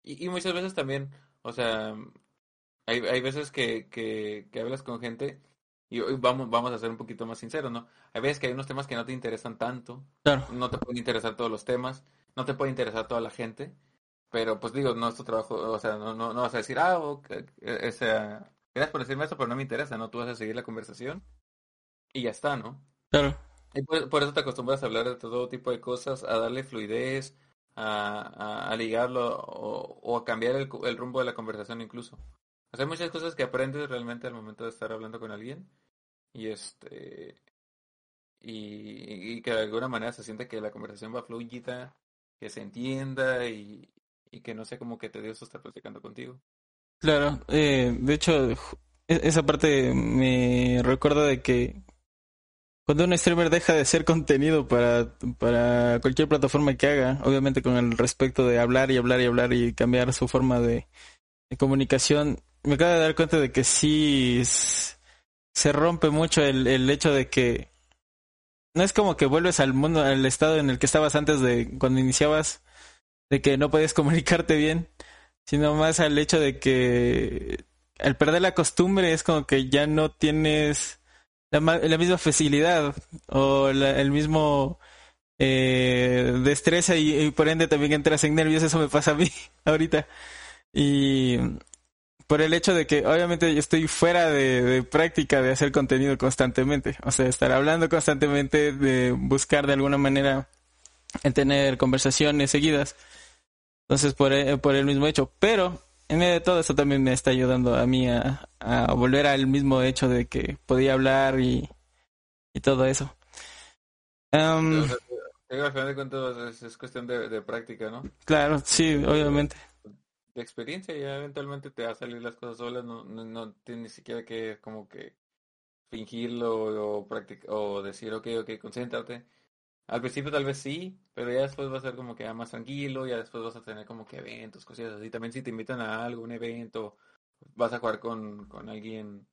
y, y muchas veces también, o sea, hay, hay veces que, que, que hablas con gente y hoy vamos, vamos a ser un poquito más sinceros, ¿no? Hay veces que hay unos temas que no te interesan tanto, Claro. no te pueden interesar todos los temas, no te puede interesar toda la gente, pero pues digo, no es tu trabajo, o sea, no, no, no vas a decir, ah, ok, eh, o sea, gracias por decirme eso, pero no me interesa, ¿no? Tú vas a seguir la conversación y ya está, ¿no? Claro. Y por, por eso te acostumbras a hablar de todo tipo de cosas, a darle fluidez, a, a, a ligarlo o, o a cambiar el, el rumbo de la conversación incluso. O sea, hay muchas cosas que aprendes realmente al momento de estar hablando con alguien y este y, y que de alguna manera se siente que la conversación va fluida, que se entienda y, y que no sea como que tedioso estar platicando contigo. Claro. Eh, de hecho, e- esa parte me recuerda de que cuando un streamer deja de ser contenido para, para cualquier plataforma que haga, obviamente con el respecto de hablar y hablar y hablar y cambiar su forma de, de comunicación, me acabo de dar cuenta de que sí se rompe mucho el, el hecho de que no es como que vuelves al mundo, al estado en el que estabas antes de cuando iniciabas, de que no podías *laughs* comunicarte bien, sino más al hecho de que al perder la costumbre es como que ya no tienes la, la misma facilidad o la- el mismo eh, destreza y, por ende también entras en nervios, eso me pasa a mí *laughs* ahorita. Y por el hecho de que obviamente yo estoy fuera de, de práctica de hacer contenido constantemente, o sea, estar hablando constantemente, de buscar de alguna manera el tener conversaciones seguidas. Entonces, por, e- por el mismo hecho. Pero, en medio de todo esto también me está ayudando a mí a, a volver al mismo hecho de que podía hablar y, y todo eso. Digo, al final de cuentas es, es cuestión de, de práctica, ¿no? claro, sí, obviamente. de experiencia ya eventualmente te va a salir las cosas solas, no, no, no tienes ni siquiera que como que fingirlo o, practic- o decir, ok, ok, concéntrate. Al principio tal vez sí, pero ya después va a ser como que ya más tranquilo, ya después vas a tener como que eventos, cosillas así. También si te invitan a algo, un evento, vas a jugar con, con alguien,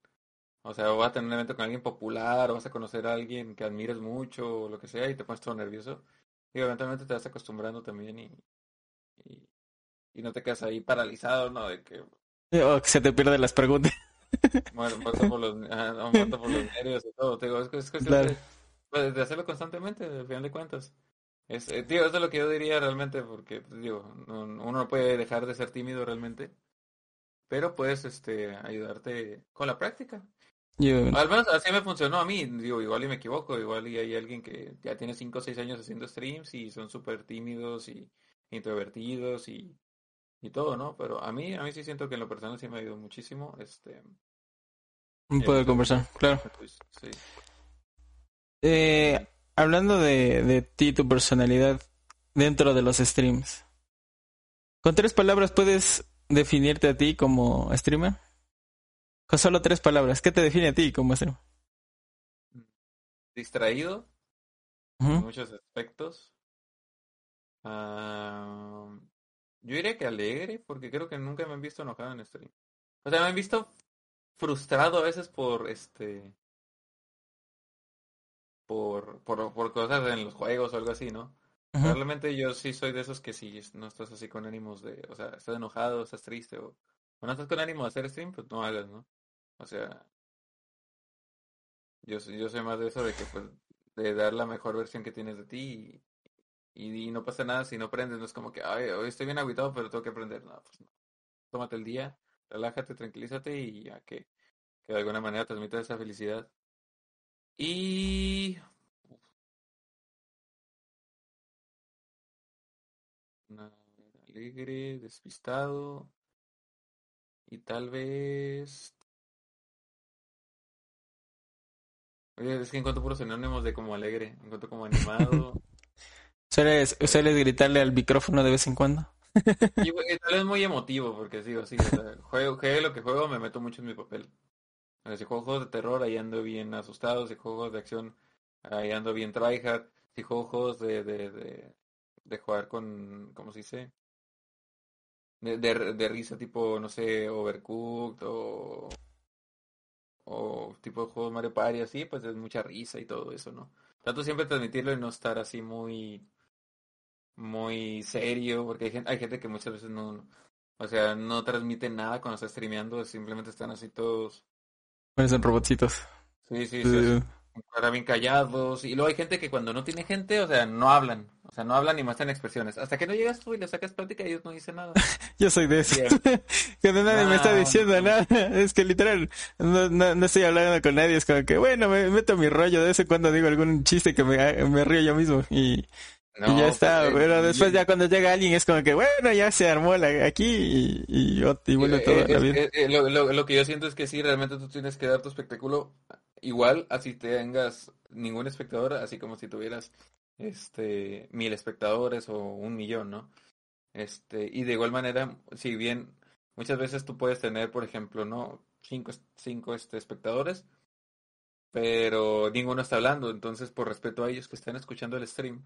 o sea, o vas a tener un evento con alguien popular, o vas a conocer a alguien que admires mucho, o lo que sea, y te pones todo nervioso. Y eventualmente te vas acostumbrando también y, y, y no te quedas ahí paralizado, ¿no? De que O que se te pierden las preguntas. muerto, muerto por los, ah, no, muerto por los nervios y todo. Te digo, es, que- es cuestión *laughs* Claro. de, pues, de hacerlo constantemente, al final de cuentas. Es, eh, tío, eso es lo que yo diría realmente, porque, pues, digo, no- uno no puede dejar de ser tímido realmente, pero puedes este, ayudarte con la práctica. Yo, Al menos así me funcionó a mí, digo, igual y me equivoco, igual y hay alguien que ya tiene 5 o 6 años haciendo streams y son súper tímidos y introvertidos y, y todo, ¿no? Pero a mí, a mí sí siento que en lo personal sí me ha ayudado muchísimo, este, un poco de Eso. conversar, claro. pues, sí. Eh, hablando de, de ti, tu personalidad dentro de los streams. ¿Con tres palabras puedes definirte a ti como streamer? Con solo tres palabras. ¿Qué te define a ti como streamer? distraído en muchos aspectos. Yo diría que alegre, porque creo que nunca me han visto enojado en stream. O sea, me han visto frustrado a veces por este por, por, por cosas en los juegos o algo así, ¿no? Ujú. Probablemente yo sí soy de esos que si no estás así con ánimos de, o sea, estás enojado, estás triste o, o no estás con ánimo de hacer stream, pues no hagas, ¿no? O sea, yo, soy- yo soy más de eso de que pues de dar la mejor versión que tienes de ti y, y, y no pasa nada si no aprendes, no es como que, ay, hoy estoy bien agüitado, pero tengo que aprender, no, pues no. Tómate el día, relájate, tranquilízate y ya que, que de alguna manera transmita esa felicidad. Y alegre, despistado y tal vez... Oye, es que encuentro puros sinónimos de como alegre, encuentro como animado. *laughs* ¿Sueles, sueles gritarle al micrófono de vez en cuando? y tal vez muy emotivo, porque sí, o sí, o sea, juego, juegue lo que juego, me meto mucho en mi papel. Si juego juegos de terror, ahí ando bien asustado, si juego juegos de acción, ahí ando bien tryhard, si juego juegos de, de, de, jugar con, ¿cómo se dice? De, de, de risa tipo, no sé, Overcooked o, o tipo de juegos Mario Party, así, pues es mucha risa y todo eso, ¿no? Trato siempre transmitirlo y no estar así muy, muy serio, porque hay gente, hay gente que muchas veces no, o sea, no transmite nada cuando está streameando, simplemente están así todos, Parecen robotcitos. sí, sí, sí, ahora bien callados, y luego hay gente que cuando no tiene gente, o sea, no hablan, o sea, no hablan ni muestran expresiones, hasta que no llegas tú y le sacas plática, ellos no dicen nada. *laughs* Yo soy de eso. Cuando *laughs* nadie me está No, diciendo no. nada, *laughs* es que literal, no, no, no estoy hablando con nadie, es como que, bueno, me meto mi rollo, de vez en cuando digo algún chiste que me, me río yo mismo y, y No, ya está, pues, eh, pero después ya cuando llega alguien es como que, bueno, ya se armó la, aquí y, y, y vuelve Eh, todo eh, a la es- vida. lo, lo- lo que yo siento es que sí, realmente tú tienes que dar tu espectáculo igual, así tengas ningún espectador, así como si tuvieras este mil espectadores o un millón, ¿no? Este, y de igual manera, si bien muchas veces tú puedes tener, por ejemplo, ¿no? Cinco, cinco este, espectadores, pero ninguno está hablando, entonces por respeto a ellos que están escuchando el stream,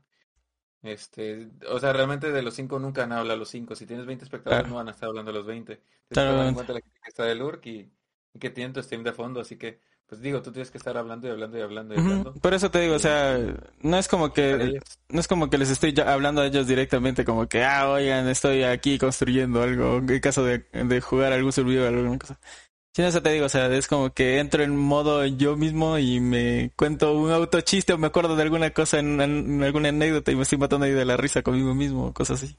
este, o sea, realmente de los cinco nunca van a hablar los cinco. Si tienes 20 espectadores, Claro. no van a estar hablando los 20. Tienes en cuenta la que está de lurk y, y que tiene tu stream de fondo. Así que, pues digo, tú tienes que estar hablando y hablando y hablando y hablando. Por eso te digo, o sea, no es como que, no es como que les estoy hablando a ellos directamente, como que, ah, oigan, estoy aquí construyendo algo, en caso de, de jugar algún servidor o alguna cosa. Sí, eso te digo, o sea, es como que entro en modo yo mismo y me cuento un autochiste o me acuerdo de alguna cosa en, en alguna anécdota y me estoy matando ahí de la risa conmigo mismo, cosas así.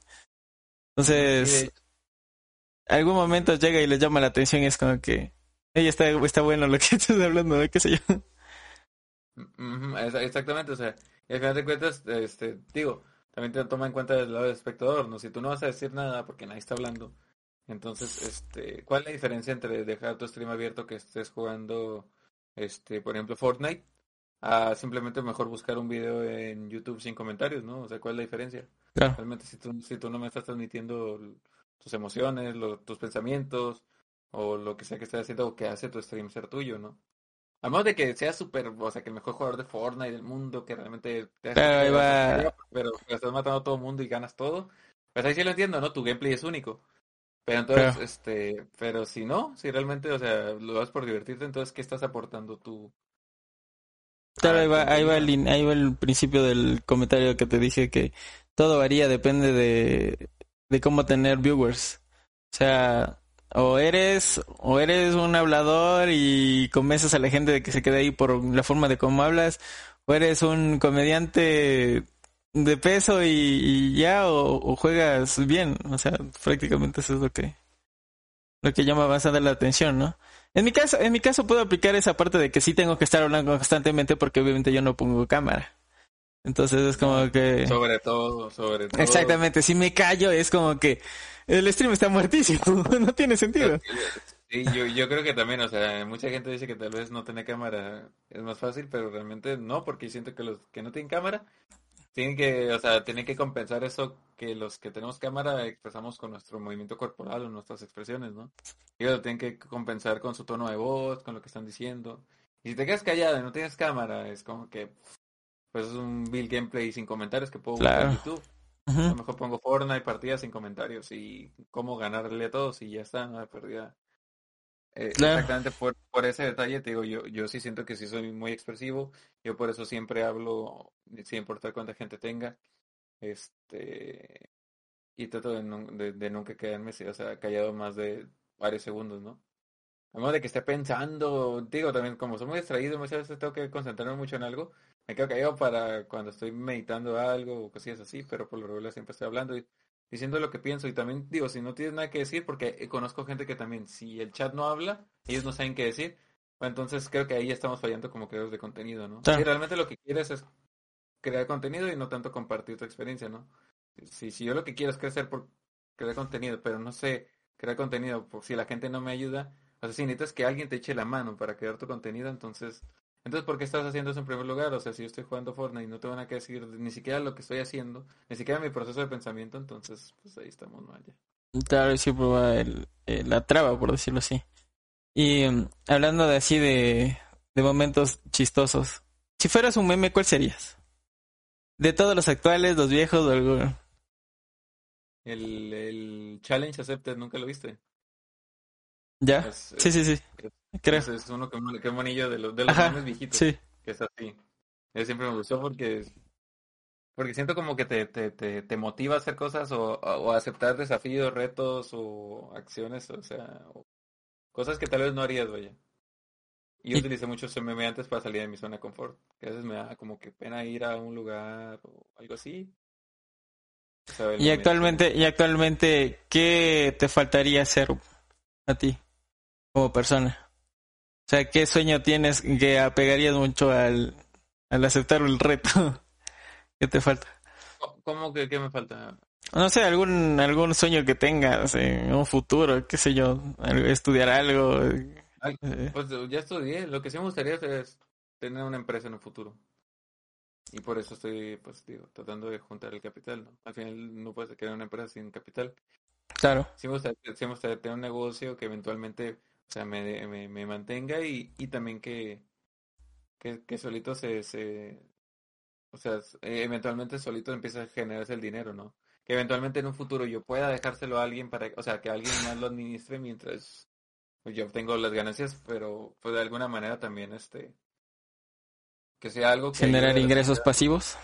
Sí, Entonces, algún momento llega y les llama la atención y es como que, ella está, está bueno lo que *laughs* estás hablando, ¿no? qué sé yo. Ujú, esa- Exactamente, o sea, y al final de cuentas, este, digo, también te toma en cuenta el lado del espectador, ¿no? Si tú no vas a decir nada porque nadie está hablando, entonces, este, ¿cuál es la diferencia entre dejar tu stream abierto que estés jugando, este, por ejemplo, Fortnite, a simplemente mejor buscar un video en YouTube sin comentarios, ¿no? O sea, ¿cuál es la diferencia? Claro. Realmente, si tú, si tú no me estás transmitiendo tus emociones, lo- tus pensamientos, o lo que sea que estés haciendo, o que hace tu stream ser tuyo, ¿no? A menos de que sea súper, o sea, que el mejor jugador de Fortnite del mundo, que realmente te ahí va. pero, pero estás matando a todo el mundo y ganas todo. Pues ahí sí lo entiendo, ¿no? Tu gameplay es único. Pero entonces, este, pero si no, si realmente, o sea, lo das por divertirte, entonces, ¿qué estás aportando tú? Claro, Ah, ahí va, ahí va, el, ahí va el principio del comentario que te dije que todo varía, depende de, de cómo tener viewers. O sea, o eres, o eres un hablador y convences a la gente de que se quede ahí por la forma de cómo hablas, o eres un comediante de peso y, y ya, o, o juegas bien. O sea, prácticamente eso es lo que, lo que llama bastante la atención, ¿no? En mi caso, en mi caso puedo aplicar esa parte de que sí tengo que estar hablando constantemente porque obviamente yo no pongo cámara. Entonces es como que Sobre todo, sobre todo. exactamente, si me callo es como que el stream está muertísimo, *laughs* no tiene sentido. Sí, yo, yo creo que también, o sea, mucha gente dice que tal vez no tener cámara es más fácil, pero realmente no, porque siento que los que no tienen cámara tienen que, o sea, tienen que compensar eso que los que tenemos cámara expresamos con nuestro movimiento corporal o nuestras expresiones, ¿no? Ellos lo tienen que compensar con su tono de voz, con lo que están diciendo. Y si te quedas callado y no tienes cámara, es como que, pues es un vil gameplay sin comentarios que puedo buscar en Claro. YouTube. A lo mejor pongo Fortnite, partidas sin comentarios y cómo ganarle a todos y ya está, no perdida. Eh, Claro. Exactamente por, por ese detalle, te digo, yo, yo sí siento que sí soy muy expresivo, yo por eso siempre hablo sin importar cuánta gente tenga, este, y trato de, de, de nunca quedarme, o sea, callado más de varios segundos, ¿no? A de que esté pensando, digo, también como soy muy distraído, muchas veces tengo que concentrarme mucho en algo, me quedo callado para cuando estoy meditando algo o cosillas así, pero por lo regular siempre estoy hablando y diciendo lo que pienso y también digo, si no tienes nada que decir, porque eh, conozco gente que también, si el chat no habla, ellos no saben qué decir, entonces creo que ahí estamos fallando como creadores de contenido, ¿no? Si realmente lo que quieres es crear contenido y no tanto compartir tu experiencia, ¿no? Si, si yo lo que quiero es crecer por crear contenido, pero no sé crear contenido, por si la gente no me ayuda, o sea, si necesitas que alguien te eche la mano para crear tu contenido, entonces, entonces ¿por qué estás haciendo eso en primer lugar? O sea, si yo estoy jugando Fortnite y no tengo nada que decir, ni siquiera lo que estoy haciendo, ni siquiera mi proceso de pensamiento, entonces, pues ahí estamos mal ya. Claro, siempre va el- eh, la traba, por decirlo así. Y mm, hablando de así de, de momentos chistosos, si fueras un meme, ¿cuál serías? De todos los actuales, los viejos o alguno. El, el Challenge Accepted, ¿nunca lo viste? ¿Ya? Es, Sí, sí, sí. Creo. es, uno que, que es monillo de los, de los Ajá, memes viejitos. Sí. que es así. Yo siempre me gustó porque porque siento como que te, te, te, te motiva a hacer cosas o, o a aceptar desafíos, retos o acciones, o sea, o cosas que tal vez no harías, vaya. Y yo utilicé mucho ese meme antes para salir de mi zona de confort, que a veces me da como que pena ir a un lugar o algo así. O sea, el Y actualmente, y actualmente, ¿qué te faltaría hacer a ti como persona? O sea, ¿qué sueño tienes que apegarías mucho al, al aceptar el reto? *laughs* ¿Qué te falta? ¿Cómo- ¿Cómo que qué me falta? No sé, algún, algún sueño que tengas en un futuro, qué sé yo, estudiar algo. Eh, Pues ya estudié, lo que sí me gustaría es tener una empresa en un futuro. Y por eso estoy, pues digo, tratando de juntar el capital, ¿no? Al final no puedes crear una empresa sin capital. claro, Sí me gustaría, sí me gustaría tener un negocio que eventualmente, o sea, me, me, me mantenga y, y también que, que, que solito se, se, o sea, eventualmente solito empieza a generarse el dinero, ¿no? Que eventualmente en un futuro yo pueda dejárselo a alguien para, o sea, que alguien más lo administre mientras pues, yo obtengo las ganancias, pero pues de alguna manera también, este, que sea algo que generar ingresos pasivos.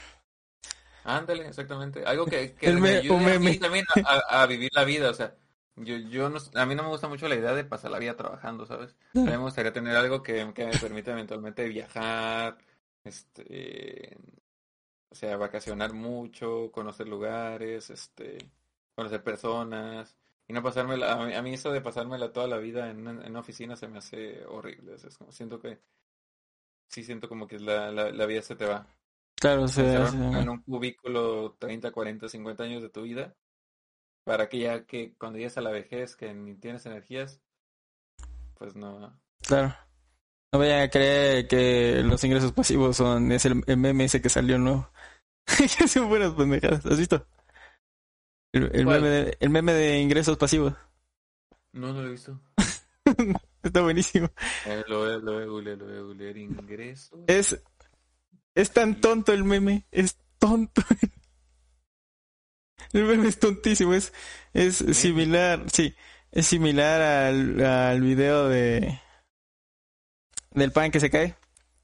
Ándale, exactamente. Algo que, que *laughs* me me- ayude a también a vivir la vida. O sea, yo, yo no, a mí no me gusta mucho la idea de pasar la vida trabajando, ¿sabes? *laughs* A mí me gustaría tener algo que, que me permita eventualmente viajar, este, o sea, vacacionar mucho, conocer lugares, este, conocer personas. Y no pasármela, a mí, a mí eso de pasármela toda la vida en, una- en una oficina se me hace horrible. o sea, es como, siento que, sí siento como que la, la, la vida se te va Claro, encerrar sí. en un cubículo 30, 40, 50 años de tu vida para que ya que cuando llegues a la vejez que ni tienes energías, pues no. claro. No vayan a creer que los ingresos pasivos son, es el, meme ese que salió nuevo. *laughs* que son buenas pendejadas, ¿has visto? El, meme de, el meme de ingresos pasivos. No, no lo he visto. *laughs* Está buenísimo. Eh, lo voy, lo googlear, lo voy a googlear. Ingreso. Es, es tan tonto el meme, es tonto. *laughs* El meme es tontísimo, es, es similar, sí, es similar al, al video de del pan que se cae,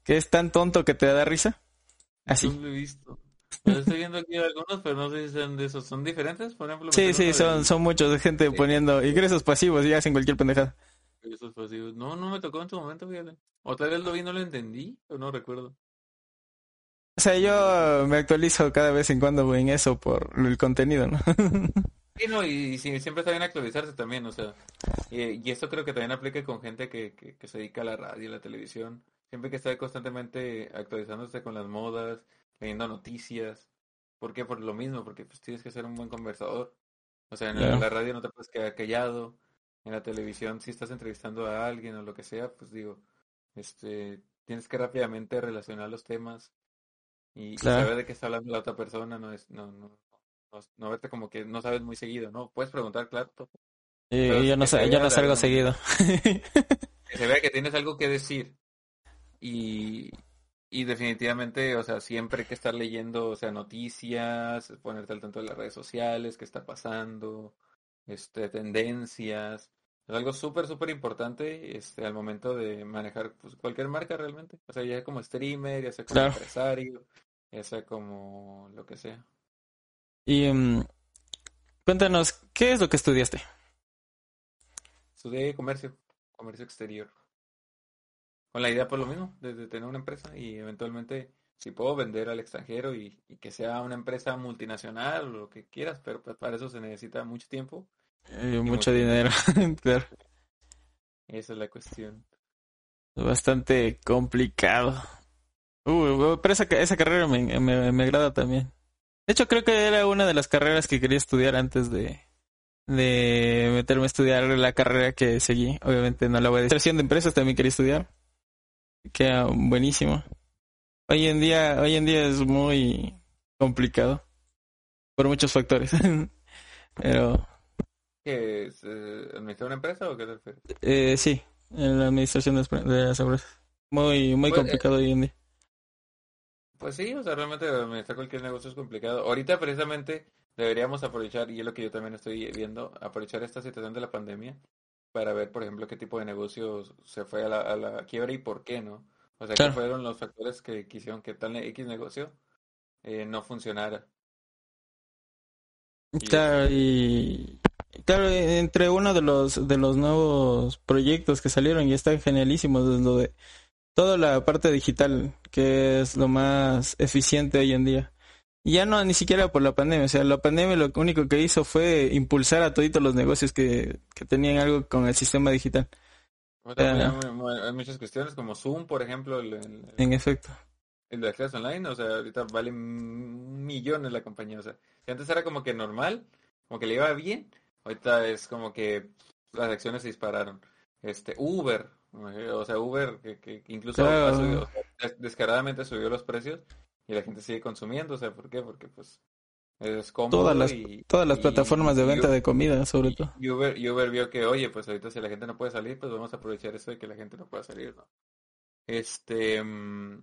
que es tan tonto que te da risa. Así. No lo he visto. Yo estoy viendo aquí algunos, pero no sé si son de esos. ¿Son diferentes? Por ejemplo, Sí, sí, son, del- son muchos de gente Sí. poniendo ingresos pasivos y hacen cualquier pendejada. Esos pasivos. No, no me tocó en su momento, fíjate. O tal vez lo vi no lo entendí, o no recuerdo. O sea, yo me actualizo cada vez en cuando en eso por el contenido, ¿no? *laughs* Sí, no, y, y siempre está bien actualizarse también, o sea, y, y esto creo que también aplica con gente que, que, que se dedica a la radio y la televisión, siempre que está constantemente actualizándose con las modas, leyendo noticias, ¿por qué? Por lo mismo, porque pues tienes que ser un buen conversador, o sea, en la- la radio no te puedes quedar callado, en la televisión si estás entrevistando a alguien o lo que sea, pues digo, este, tienes que rápidamente relacionar los temas y, y Claro. saber de qué está hablando la otra persona, no es, no, no, no, no verte como que no sabes muy seguido, ¿no? Puedes preguntar, claro, Y yo no sé, yo no salgo seguido. que se vea que tienes algo que decir y, y definitivamente, o sea, siempre hay que estar leyendo, o sea, noticias, ponerte al tanto de las redes sociales, qué está pasando, este, tendencias, es algo súper, súper importante, este, al momento de manejar pues, cualquier marca realmente, o sea, ya sea como streamer, ya sea como Claro. empresario, ya sea como lo que sea. Y mm, cuéntanos, ¿qué es lo que estudiaste? Estudié comercio, comercio exterior. Con la idea por lo mismo, de, de tener una empresa y eventualmente si puedo vender al extranjero y, y que sea una empresa multinacional o lo que quieras, pero pues para eso se necesita mucho tiempo. Eh, mucho dinero. *laughs* claro. Esa es la cuestión. Bastante complicado. Uh, pero esa, esa carrera me, me, me agrada también. De hecho, creo que era una de las carreras que quería estudiar antes de, de meterme a estudiar la carrera que seguí. Obviamente no la voy a decir. De empresas también quería estudiar. Queda buenísimo. Hoy en día, hoy en día es muy complicado. Por muchos factores. *laughs* Pero ¿Qué es? eh, ¿Administrar una empresa o qué te refieres? eh, sí, en la administración de, de las empresas. Muy, muy Pues, eh, complicado hoy en día. Pues sí, o sea, realmente administrar cualquier negocio es complicado. Ahorita precisamente deberíamos aprovechar, y es lo que yo también estoy viendo, aprovechar esta situación de la pandemia para ver, por ejemplo, qué tipo de negocios se fue a la, a la quiebra y por qué, ¿no? O sea, Claro. qué fueron los factores que quisieron que tal X negocio eh, no funcionara. Claro, y claro, entre uno de los de los nuevos proyectos que salieron y están genialísimos es lo de toda la parte digital, que es lo más eficiente hoy en día. Y ya no ni siquiera por la pandemia, o sea, la pandemia lo único que hizo fue impulsar a toditos los negocios que, que tenían algo con el sistema digital. O sea, hay, mu- hay muchas cuestiones como Zoom, por ejemplo, el, el- En efecto. el de clases online, o sea, ahorita vale millones la compañía, o sea, si antes era como que normal, como que le iba bien, ahorita es como que las acciones se dispararon. Este, Uber, o sea, Uber que, que incluso Claro. subido- descaradamente subió los precios y la gente sigue consumiendo, o sea, ¿por qué? Porque pues es cómodo Todas las, y, todas las y- plataformas de venta Uber- de comida, sobre todo. y Uber, y Uber vio que, oye, pues ahorita si la gente no puede salir, pues vamos a aprovechar eso de que la gente no pueda salir, ¿no? Este, mm,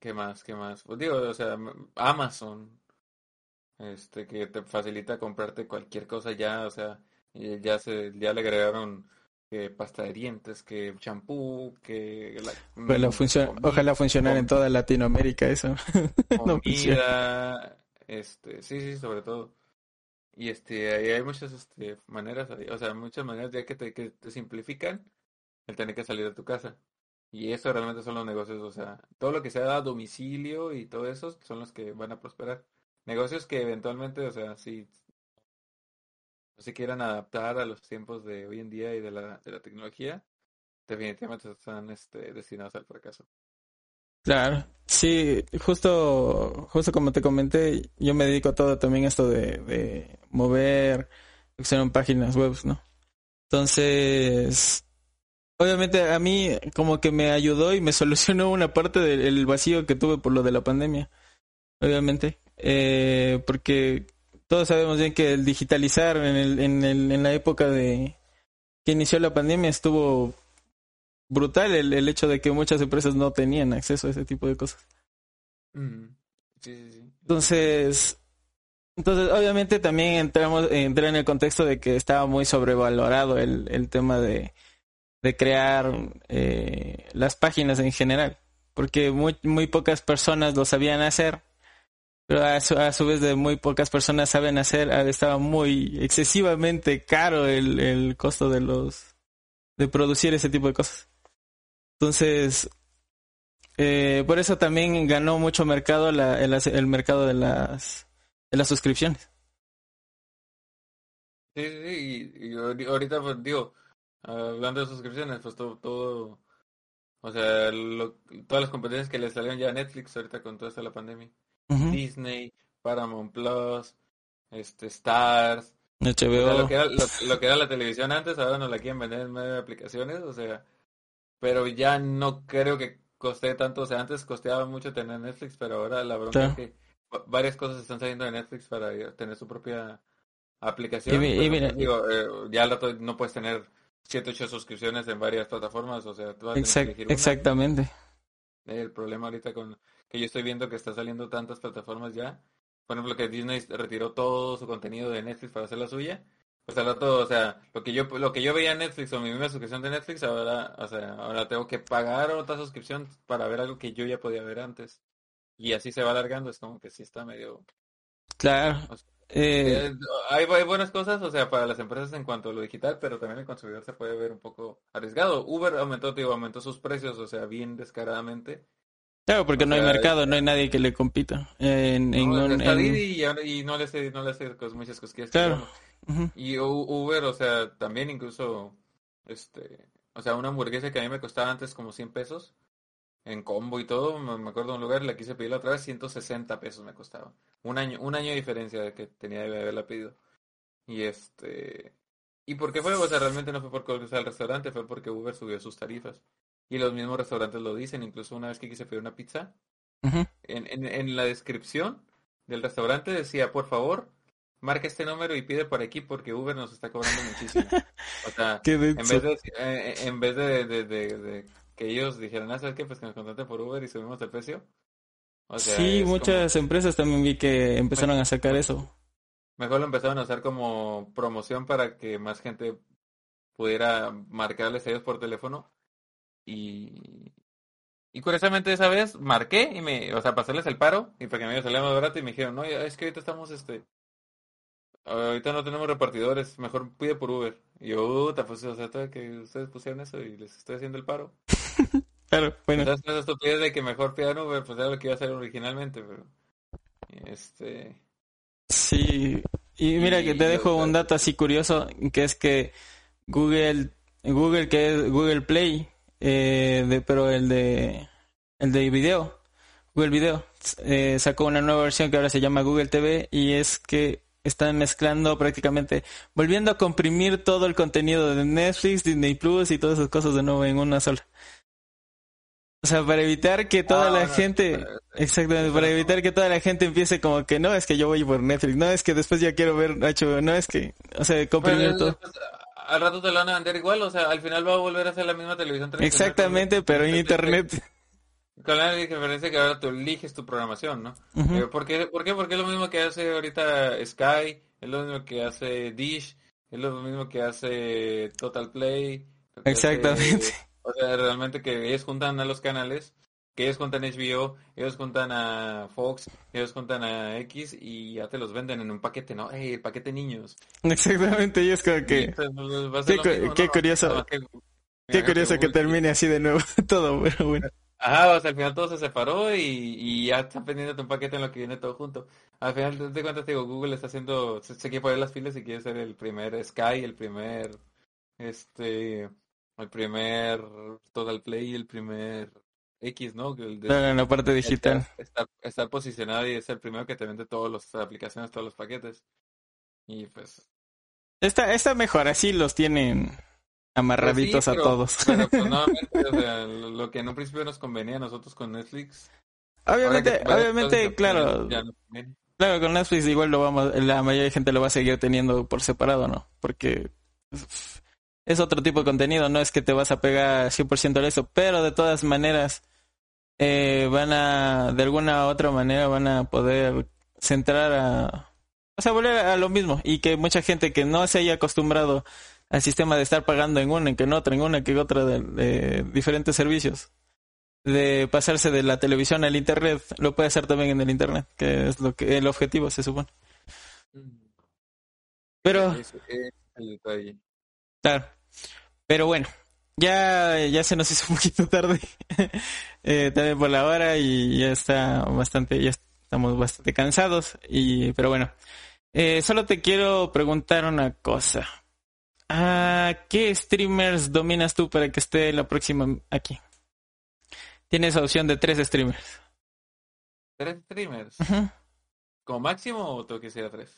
¿qué más? ¿Qué más? Pues digo, o sea, Amazon, este, que te facilita comprarte cualquier cosa ya, o sea, y ya se, ya le agregaron que pasta de dientes, que champú, que la, Ojalá, mm, funcione- comida, ojalá funcionara en toda Latinoamérica eso. *laughs* no funciona. comida, este, sí, sí, sobre todo. Y este, ahí hay muchas este, maneras, o sea, muchas maneras ya que te, que te simplifican el tener que salir de tu casa. Y eso realmente son los negocios, o sea, todo lo que sea a domicilio y todo eso son los que van a prosperar. Negocios que eventualmente, o sea, si no se quieran adaptar a los tiempos de hoy en día y de la, de la tecnología, definitivamente están este, destinados al fracaso. Claro, sí, justo, justo como te comenté, yo me dedico a todo también esto de, de mover, en páginas web, ¿no? Entonces, obviamente a mí como que me ayudó y me solucionó una parte del vacío que tuve por lo de la pandemia, obviamente, eh, porque todos sabemos bien que el digitalizar en, el, en, el, en la época de que inició la pandemia estuvo brutal el, el hecho de que muchas empresas no tenían acceso a ese tipo de cosas. Mm. Sí, sí, sí. Entonces, entonces obviamente también entramos, entré en el contexto de que estaba muy sobrevalorado el, el tema de, de crear eh, las páginas en general, porque muy, muy pocas personas lo sabían hacer, pero a su, a su vez de muy pocas personas saben hacer, ah, estaba muy excesivamente caro el, el costo de los de producir ese tipo de cosas. Entonces, eh, por eso también ganó mucho mercado la, el, el mercado de las de las suscripciones. Sí, sí, y, y ahori- ahorita pues digo, hablando de suscripciones, pues todo, todo, o sea, lo- todas las competencias que le salieron ya a Netflix ahorita con toda esta la pandemia. Disney, Paramount Plus, este, Stars, o sea, HBO. lo que era, lo, lo que era la televisión antes, ahora nos la quieren vender en medio de aplicaciones, o sea, pero ya no creo que coste tanto, o sea, antes costeaba mucho tener Netflix, pero ahora la bronca es que va- varias cosas están saliendo de Netflix para tener su propia aplicación. Y mira- digo, eh, ya al rato no puedes tener 7, 8 suscripciones en varias plataformas, o sea, tú vas a tener que Exact- elegir una. exactamente. El problema ahorita con que yo estoy viendo que está saliendo tantas plataformas ya, por ejemplo que Disney retiró todo su contenido de Netflix para hacer la suya, pues al rato, o sea, lo que yo lo que yo veía en Netflix o mi misma suscripción de Netflix, ahora, o sea, ahora tengo que pagar otra suscripción para ver algo que yo ya podía ver antes. Y así se va alargando, es como que sí está medio Claro. O sea, Eh, eh, hay, hay buenas cosas, o sea, para las empresas en cuanto a lo digital, pero también el consumidor se puede ver un poco arriesgado. Uber aumentó, digo, aumentó sus precios, o sea, bien descaradamente. Claro, porque o no hay mercado, no hay nadie que le compita. En, en No, un- está en- Didi y, ahora- y no le hace, no le hace muchas cosquillas. Claro. Y Uber, o sea, también incluso, este, o sea, una hamburguesa que a mí me costaba antes como 100 pesos, en combo y todo, me, me acuerdo de un lugar, la quise pedir la otra vez, 160 pesos me costaba. Un año, un año de diferencia de que tenía de haberla pedido. Y este, ¿y por qué fue? O sea, realmente no fue por cosas al restaurante, fue porque Uber subió sus tarifas. Y los mismos restaurantes lo dicen, incluso una vez que quise pedir una pizza, en, en, en la descripción del restaurante decía, por favor, marca este número y pide por aquí porque Uber nos está cobrando muchísimo. O sea, *laughs* en vez de, eh, en vez de, de, de- de que ellos dijeran, ah, ¿sabes qué? Pues que nos contraten por Uber y subimos el precio. O sea, sí, muchas empresas también vi que empezaron a sacar eso. mejor lo empezaron a usar como promoción para que más gente pudiera marcarles a ellos por teléfono. Y, y curiosamente esa vez marqué y me, o sea, pasarles el paro y para que me salía más barato y me dijeron, no, es que ahorita estamos, este, ahorita no tenemos repartidores, mejor pide por Uber. Y yo, puta, pues, o sea, que ustedes pusieron eso y les estoy haciendo el paro. *laughs* Claro, bueno. Entonces, esa estupidez de que mejor pidan Uber, pues era lo que iba a hacer originalmente, pero, este, Sí, y mira que te dejo un dato así curioso, que es que Google, Google que es Google Play, eh, de, pero el de el de video, Google Video, eh, sacó una nueva versión que ahora se llama Google TV y es que están mezclando prácticamente, volviendo a comprimir todo el contenido de Netflix, Disney Plus y todas esas cosas de nuevo en una sola. O sea, para evitar que toda Ah, la bueno, gente, para- exactamente, para evitar que toda la gente empiece como que no, es que yo voy por Netflix, no, es que después ya quiero ver HBO, no, es que, o sea, comprimir todo. Al rato te lo van a vender igual, o sea, al final va a volver a ser la misma televisión tradicional. Exactamente, pero en internet. Con la diferencia que ahora tú eliges tu programación, ¿no? Ujú. Eh, ¿por, qué, ¿Por qué? Porque es lo mismo que hace ahorita Sky, es lo mismo que hace Dish, es lo mismo que hace Total Play. hace- Exactamente. o sea, realmente que ellos juntan a los canales, que ellos juntan HBO, ellos juntan a Fox, ellos juntan a X y ya te los venden en un paquete, ¿no? ¡Ey, el paquete niños! *laughs* Exactamente, y es como que, qué lo cu- mismo, qué ¿no? curioso. Que- qué curioso que termine así de nuevo *laughs* todo, pero bueno. Ajá, o sea, al final todo se separó y, y ya está pendiente un paquete en lo que viene todo junto. Al final de cuentas, te digo, Google está haciendo, se, se quiere poner las filas y quiere ser el primer Sky, el primer, este, el primer Total Play, el primer X, ¿no? El de- Claro, en la parte digital. Estar, estar, estar posicionado y es el primero que te vende todas las aplicaciones, todos los paquetes. Y pues... Está, está mejor, así los tienen amarraditos pues sí, pero- a todos. Pero pues *laughs* nuevamente, o sea, lo, que en un principio nos convenía a nosotros con Netflix. Obviamente, obviamente, claro, claro, con Netflix igual lo vamos, la mayoría de gente lo va a seguir teniendo por separado, ¿no? Porque es otro tipo de contenido, no es que te vas a pegar 100% a eso, pero de todas maneras eh, van a, de alguna u otra manera van a poder centrar a, o sea, volver a lo mismo y que mucha gente que no se haya acostumbrado al sistema de estar pagando en una, en que en otra, en una, que en otra de, diferentes servicios, de pasarse de la televisión al internet, lo puede hacer también en el internet, que es lo que el objetivo se supone. Pero Claro. Pero bueno, ya, ya se nos hizo *laughs* un poquito tarde *laughs* eh, también por la hora y ya está bastante, ya estamos bastante cansados y, pero bueno, eh, solo te quiero preguntar una cosa. ¿A qué streamers dominas tú para que esté la próxima aquí? Tienes opción de tres streamers. ¿Tres streamers? ¿Como máximo o tengo que ser a tres?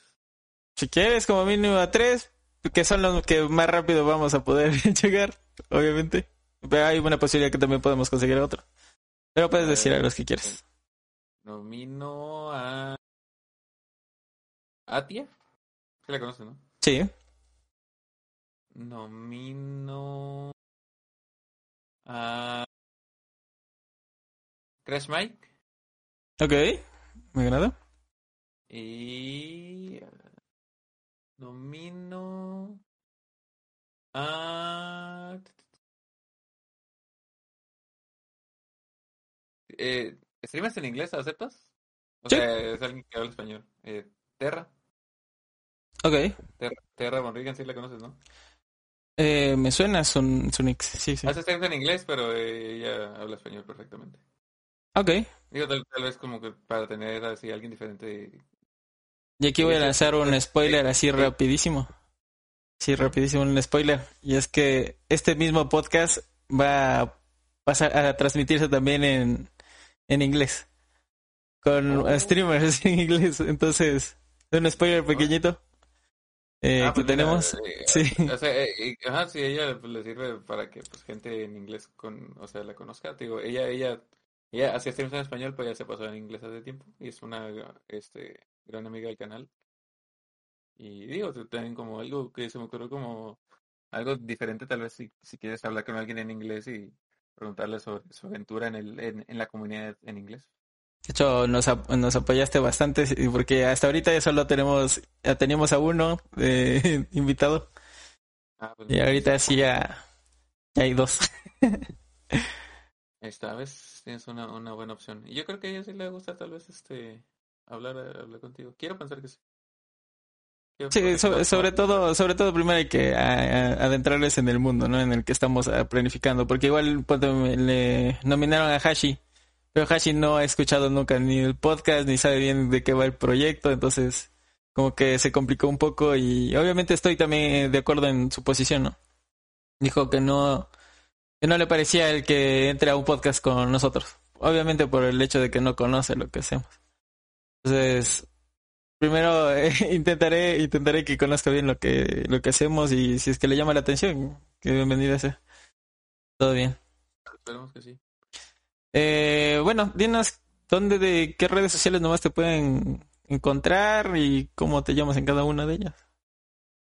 Si quieres, como mínimo a tres, que son los que más rápido vamos a poder *laughs* llegar, obviamente. Pero hay una posibilidad que también podemos conseguir otro. Pero puedes decir a los que quieres. Nomino a. ¿Atia? ¿Qué la conoces, no? Sí. Nomino. a. Crash Mike. Ok, me agrada. Y. Nomino. a. Eh, ¿Streamas en inglés? ¿Aceptas? O sea, es alguien que habla español. Eh, Terra. Ok. Terra, Terra Bonrigan, sí la conoces, ¿no? Eh, me suena son Sunix, sí, sí. Hace streams en inglés, pero ella habla español perfectamente. Ok. Digo, tal, vez como que para tener así alguien diferente. Y aquí voy a lanzar un spoiler así rapidísimo. Sí, rapidísimo un spoiler. Y es que este mismo podcast va a pasar a transmitirse también en, en inglés. Con oh. streamers *laughs* en inglés. Entonces, un spoiler pequeñito. Eh, ah, que pues tenemos. Eh, sí. O sea, eh, ajá, sí, ella pues, le sirve para que pues gente en inglés con, o sea, la conozca. Digo, ella, ella, ella hacía streams en español, pero ya se pasó en inglés hace tiempo y es una, este, gran amiga del canal. Y digo, también como algo que se me ocurrió como algo diferente, tal vez si, si quieres hablar con alguien en inglés y preguntarle sobre su aventura en, el, en, la comunidad en inglés. De hecho, nos, nos apoyaste bastante porque hasta ahorita ya solo tenemos, ya teníamos a uno de *laughs* invitado. Ah, pues y ahorita sí ya, hay dos. *laughs* Esta vez tienes una, una buena opción. Y yo creo que a ella sí le gusta tal vez este hablar, hablar contigo. Quiero pensar que sí. Sí, sobre, todo, sobre todo primero hay que adentrarles en el mundo, ¿no? En el que estamos ah, planificando, porque igual pues, le nominaron a Hashi, pero Hashi no ha escuchado nunca ni el podcast ni sabe bien de qué va el proyecto, entonces como que se complicó un poco y obviamente estoy también de acuerdo en su posición, ¿no? Dijo que no que no le parecía el que entre a un podcast con nosotros, obviamente por el hecho de que no conoce lo que hacemos. Entonces, primero eh, *laughs* intentaré intentaré que conozca bien lo que lo que hacemos y si es que le llama la atención que bienvenida sea. Todo bien. Esperemos que sí. Eh, bueno dinos dónde de qué redes sociales nomás te pueden encontrar y cómo te llamas en cada una de ellas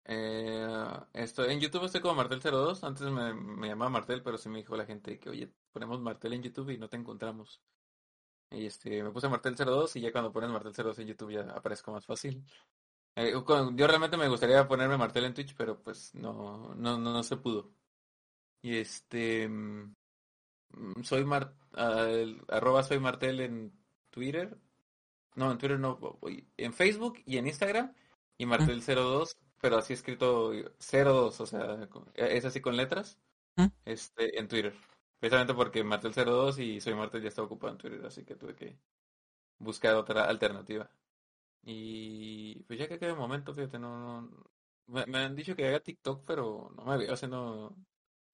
eh, estoy, en YouTube estoy como Martel02 antes me, me llamaba Martel pero se me dijo la gente que oye ponemos Martel en YouTube y no te encontramos y este, me puse Martel 02 y ya cuando pones Martel 02 en YouTube ya aparezco más fácil. Eh, yo realmente me gustaría ponerme Martel en Twitch, pero pues no, no, no, se pudo. Y este, mm, soy Mar, arroba soy Martel en Twitter. No, en Twitter no, en Facebook y en Instagram. Y Martel02, pero así escrito 02, o sea, es así con letras. Este, en Twitter. Precisamente porque Martel 02 y Soy Martel ya está ocupado en Twitter, así que tuve que buscar otra alternativa. Y pues ya que queda un momento, fíjate, no, me, han dicho que haga TikTok, pero no me veo haciendo,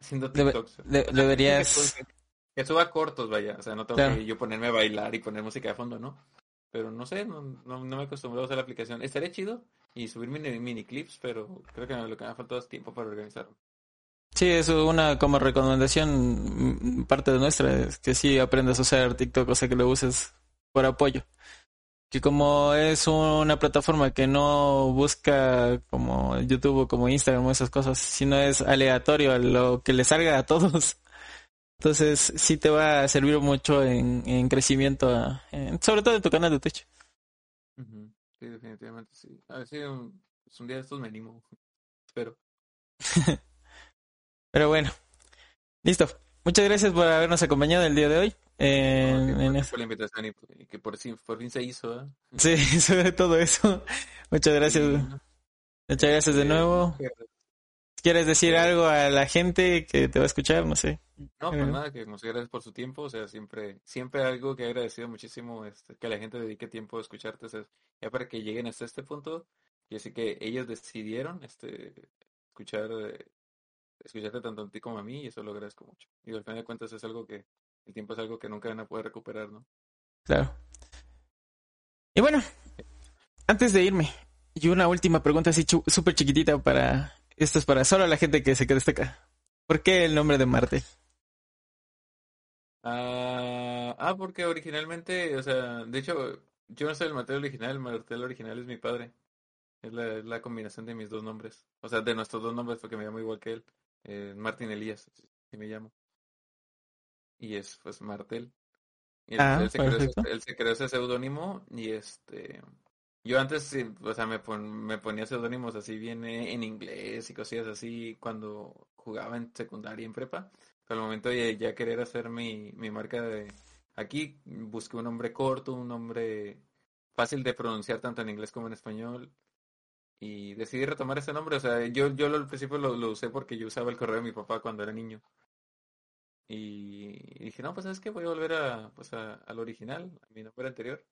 haciendo TikTok. deberías... Que, suba cortos, vaya, o sea, no tengo que yo ponerme a bailar y poner música de fondo, ¿no? Pero no sé, no, no, me he acostumbrado a usar la aplicación. Estaría chido y subir mini, mini clips, pero creo que lo que me ha faltado es tiempo para organizarlo. Sí, es una como recomendación mm, parte de nuestra, es que sí aprendas a usar TikTok, o sea que lo uses por apoyo. que como es una plataforma que no busca como YouTube o como Instagram o esas cosas, sino es aleatorio a lo que le salga a todos. *laughs* Entonces sí te va a servir mucho en, en crecimiento, sobre todo en tu canal de Twitch. Sí, definitivamente sí. A ver si un, un día de estos me animo. *laughs* Espero. *laughs* Pero bueno, *laughs* listo. Muchas gracias por habernos acompañado el día de hoy. En, en la invitación y, que por fin, por fin se hizo. ¿eh? Sí, *laughs* sobre todo eso. Muchas gracias. Muchas gracias de nuevo. ¿Quieres decir algo a la gente que te va a escuchar? No sé. No, pues nada, que muchas gracias por su tiempo. O sea, siempre siempre algo que he agradecido muchísimo es que la gente dedique tiempo a escucharte. O sea, ya para que lleguen hasta este punto, y así que ellos decidieron este escuchar eh, escucharte tanto a ti como a mí y eso lo agradezco mucho. Y al final de cuentas es algo que el tiempo es algo que nunca van a poder recuperar, ¿no? Claro. Y bueno, antes de irme, y una última pregunta así súper chiquitita para... Esto es para solo la gente que se quede acá. ¿Por qué el nombre de Marte? ah, ah porque originalmente, o sea, de hecho, yo no soy el Martel original, el Martel original es mi padre. Es la, la, combinación de mis dos nombres. O sea, de nuestros dos nombres, porque me llamo igual que él. Eh, Martín Elías, así me llamo. Y es, pues, Martel. Y él, ah, se creó, ese seudónimo y este... Yo antes, o sea, me, me ponía seudónimos así bien en inglés y cosillas así cuando jugaba en secundaria y en prepa. Pero al momento de ya querer hacer mi, mi marca de... Aquí busqué un nombre corto, un nombre fácil de pronunciar tanto en inglés como en español y decidí retomar ese nombre. O sea, yo, yo al principio lo, lo, usé porque yo usaba el correo de mi papá cuando era niño. Y, dije, no, pues es que voy a volver a, pues a, al original, a mi nombre anterior.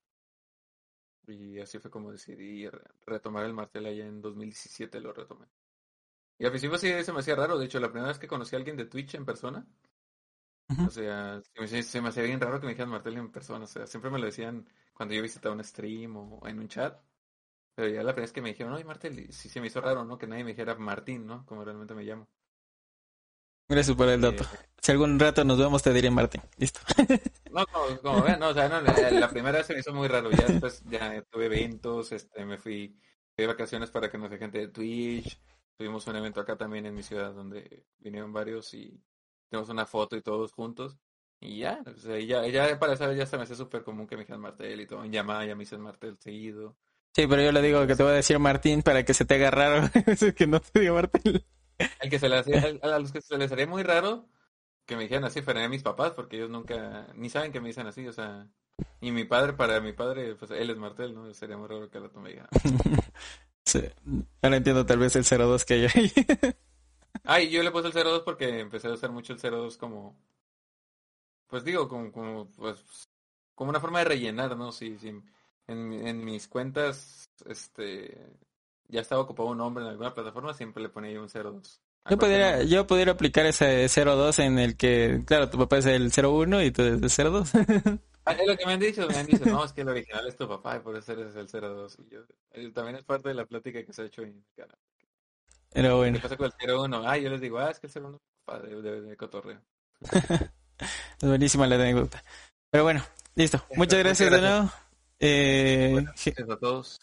Y así fue como decidí retomar el martel allá en 2017, lo retomé. Y al principio sí se me hacía raro, de hecho, la primera vez que conocí a alguien de Twitch en persona, o sea, se me, hacía bien raro que me dijeran martel en persona, o sea, siempre me lo decían cuando yo visitaba un stream o en un chat. Pero ya la primera vez que me dijeron, oye Martel, sí se me hizo raro, ¿no? Que nadie me dijera Martín, ¿no? Como realmente me llamo. Gracias por el dato. Eh, si algún rato nos vemos, te diré Martín. Listo. *laughs* No, como, como ven, no, o sea, no, la, primera vez se me hizo muy raro. Ya después ya tuve eventos, este, me fui de vacaciones para que nos sé gente de Twitch. Tuvimos un evento acá también en mi ciudad donde vinieron varios y tenemos una foto y todos juntos. Y ya, o sea, ya, ya para esa vez ya se me hace súper común que me dijeran Martel y todo. En llamada ya me dicen Martel seguido. Sí, pero yo le digo que te voy a decir Martín para que se te haga raro. *laughs* es que no te diga Martín. El que se les hacía, a los que se les haría muy raro que me dijeran así fueran a mis papás, porque ellos nunca, ni saben que me dicen así, o sea, y mi padre, para mi padre, pues él es Martel, ¿no? Sería muy raro que la tome diga. *laughs* sí, ahora entiendo tal vez el 02 que hay ahí. *laughs* Ay, yo le puse el 02 porque empecé a usar mucho el 02 como, pues digo, como, como, pues, como una forma de rellenar, ¿no? Sí, sí en, en mis cuentas, este, ya estaba ocupado un nombre en alguna plataforma, siempre le ponía un 02. Yo pudiera, yo pudiera aplicar ese 02 en el que, claro, tu papá es el 01 y tú eres el 02. *laughs* Ah, es lo que me han dicho, me han dicho, no, es que el original es tu papá y por eso eres el 02. Y yo, eh, también es parte de la plática que se ha hecho en canal. Pero bueno. ¿Qué pasa con el 01? Ah, yo les digo, ah, es que el 01 es de, de, cotorreo. *laughs* es buenísima la anécdota. Pero bueno, listo. Muchas gracias, de nuevo. Eh, gracias a todos.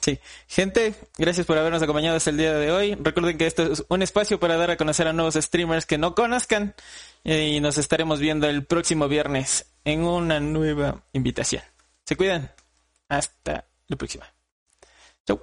Sí, gente, gracias por habernos acompañado hasta el día de hoy. Recuerden que esto es un espacio para dar a conocer a nuevos streamers que no conozcan y nos estaremos viendo el próximo viernes en una nueva invitación. Se cuidan. Hasta la próxima. Chau.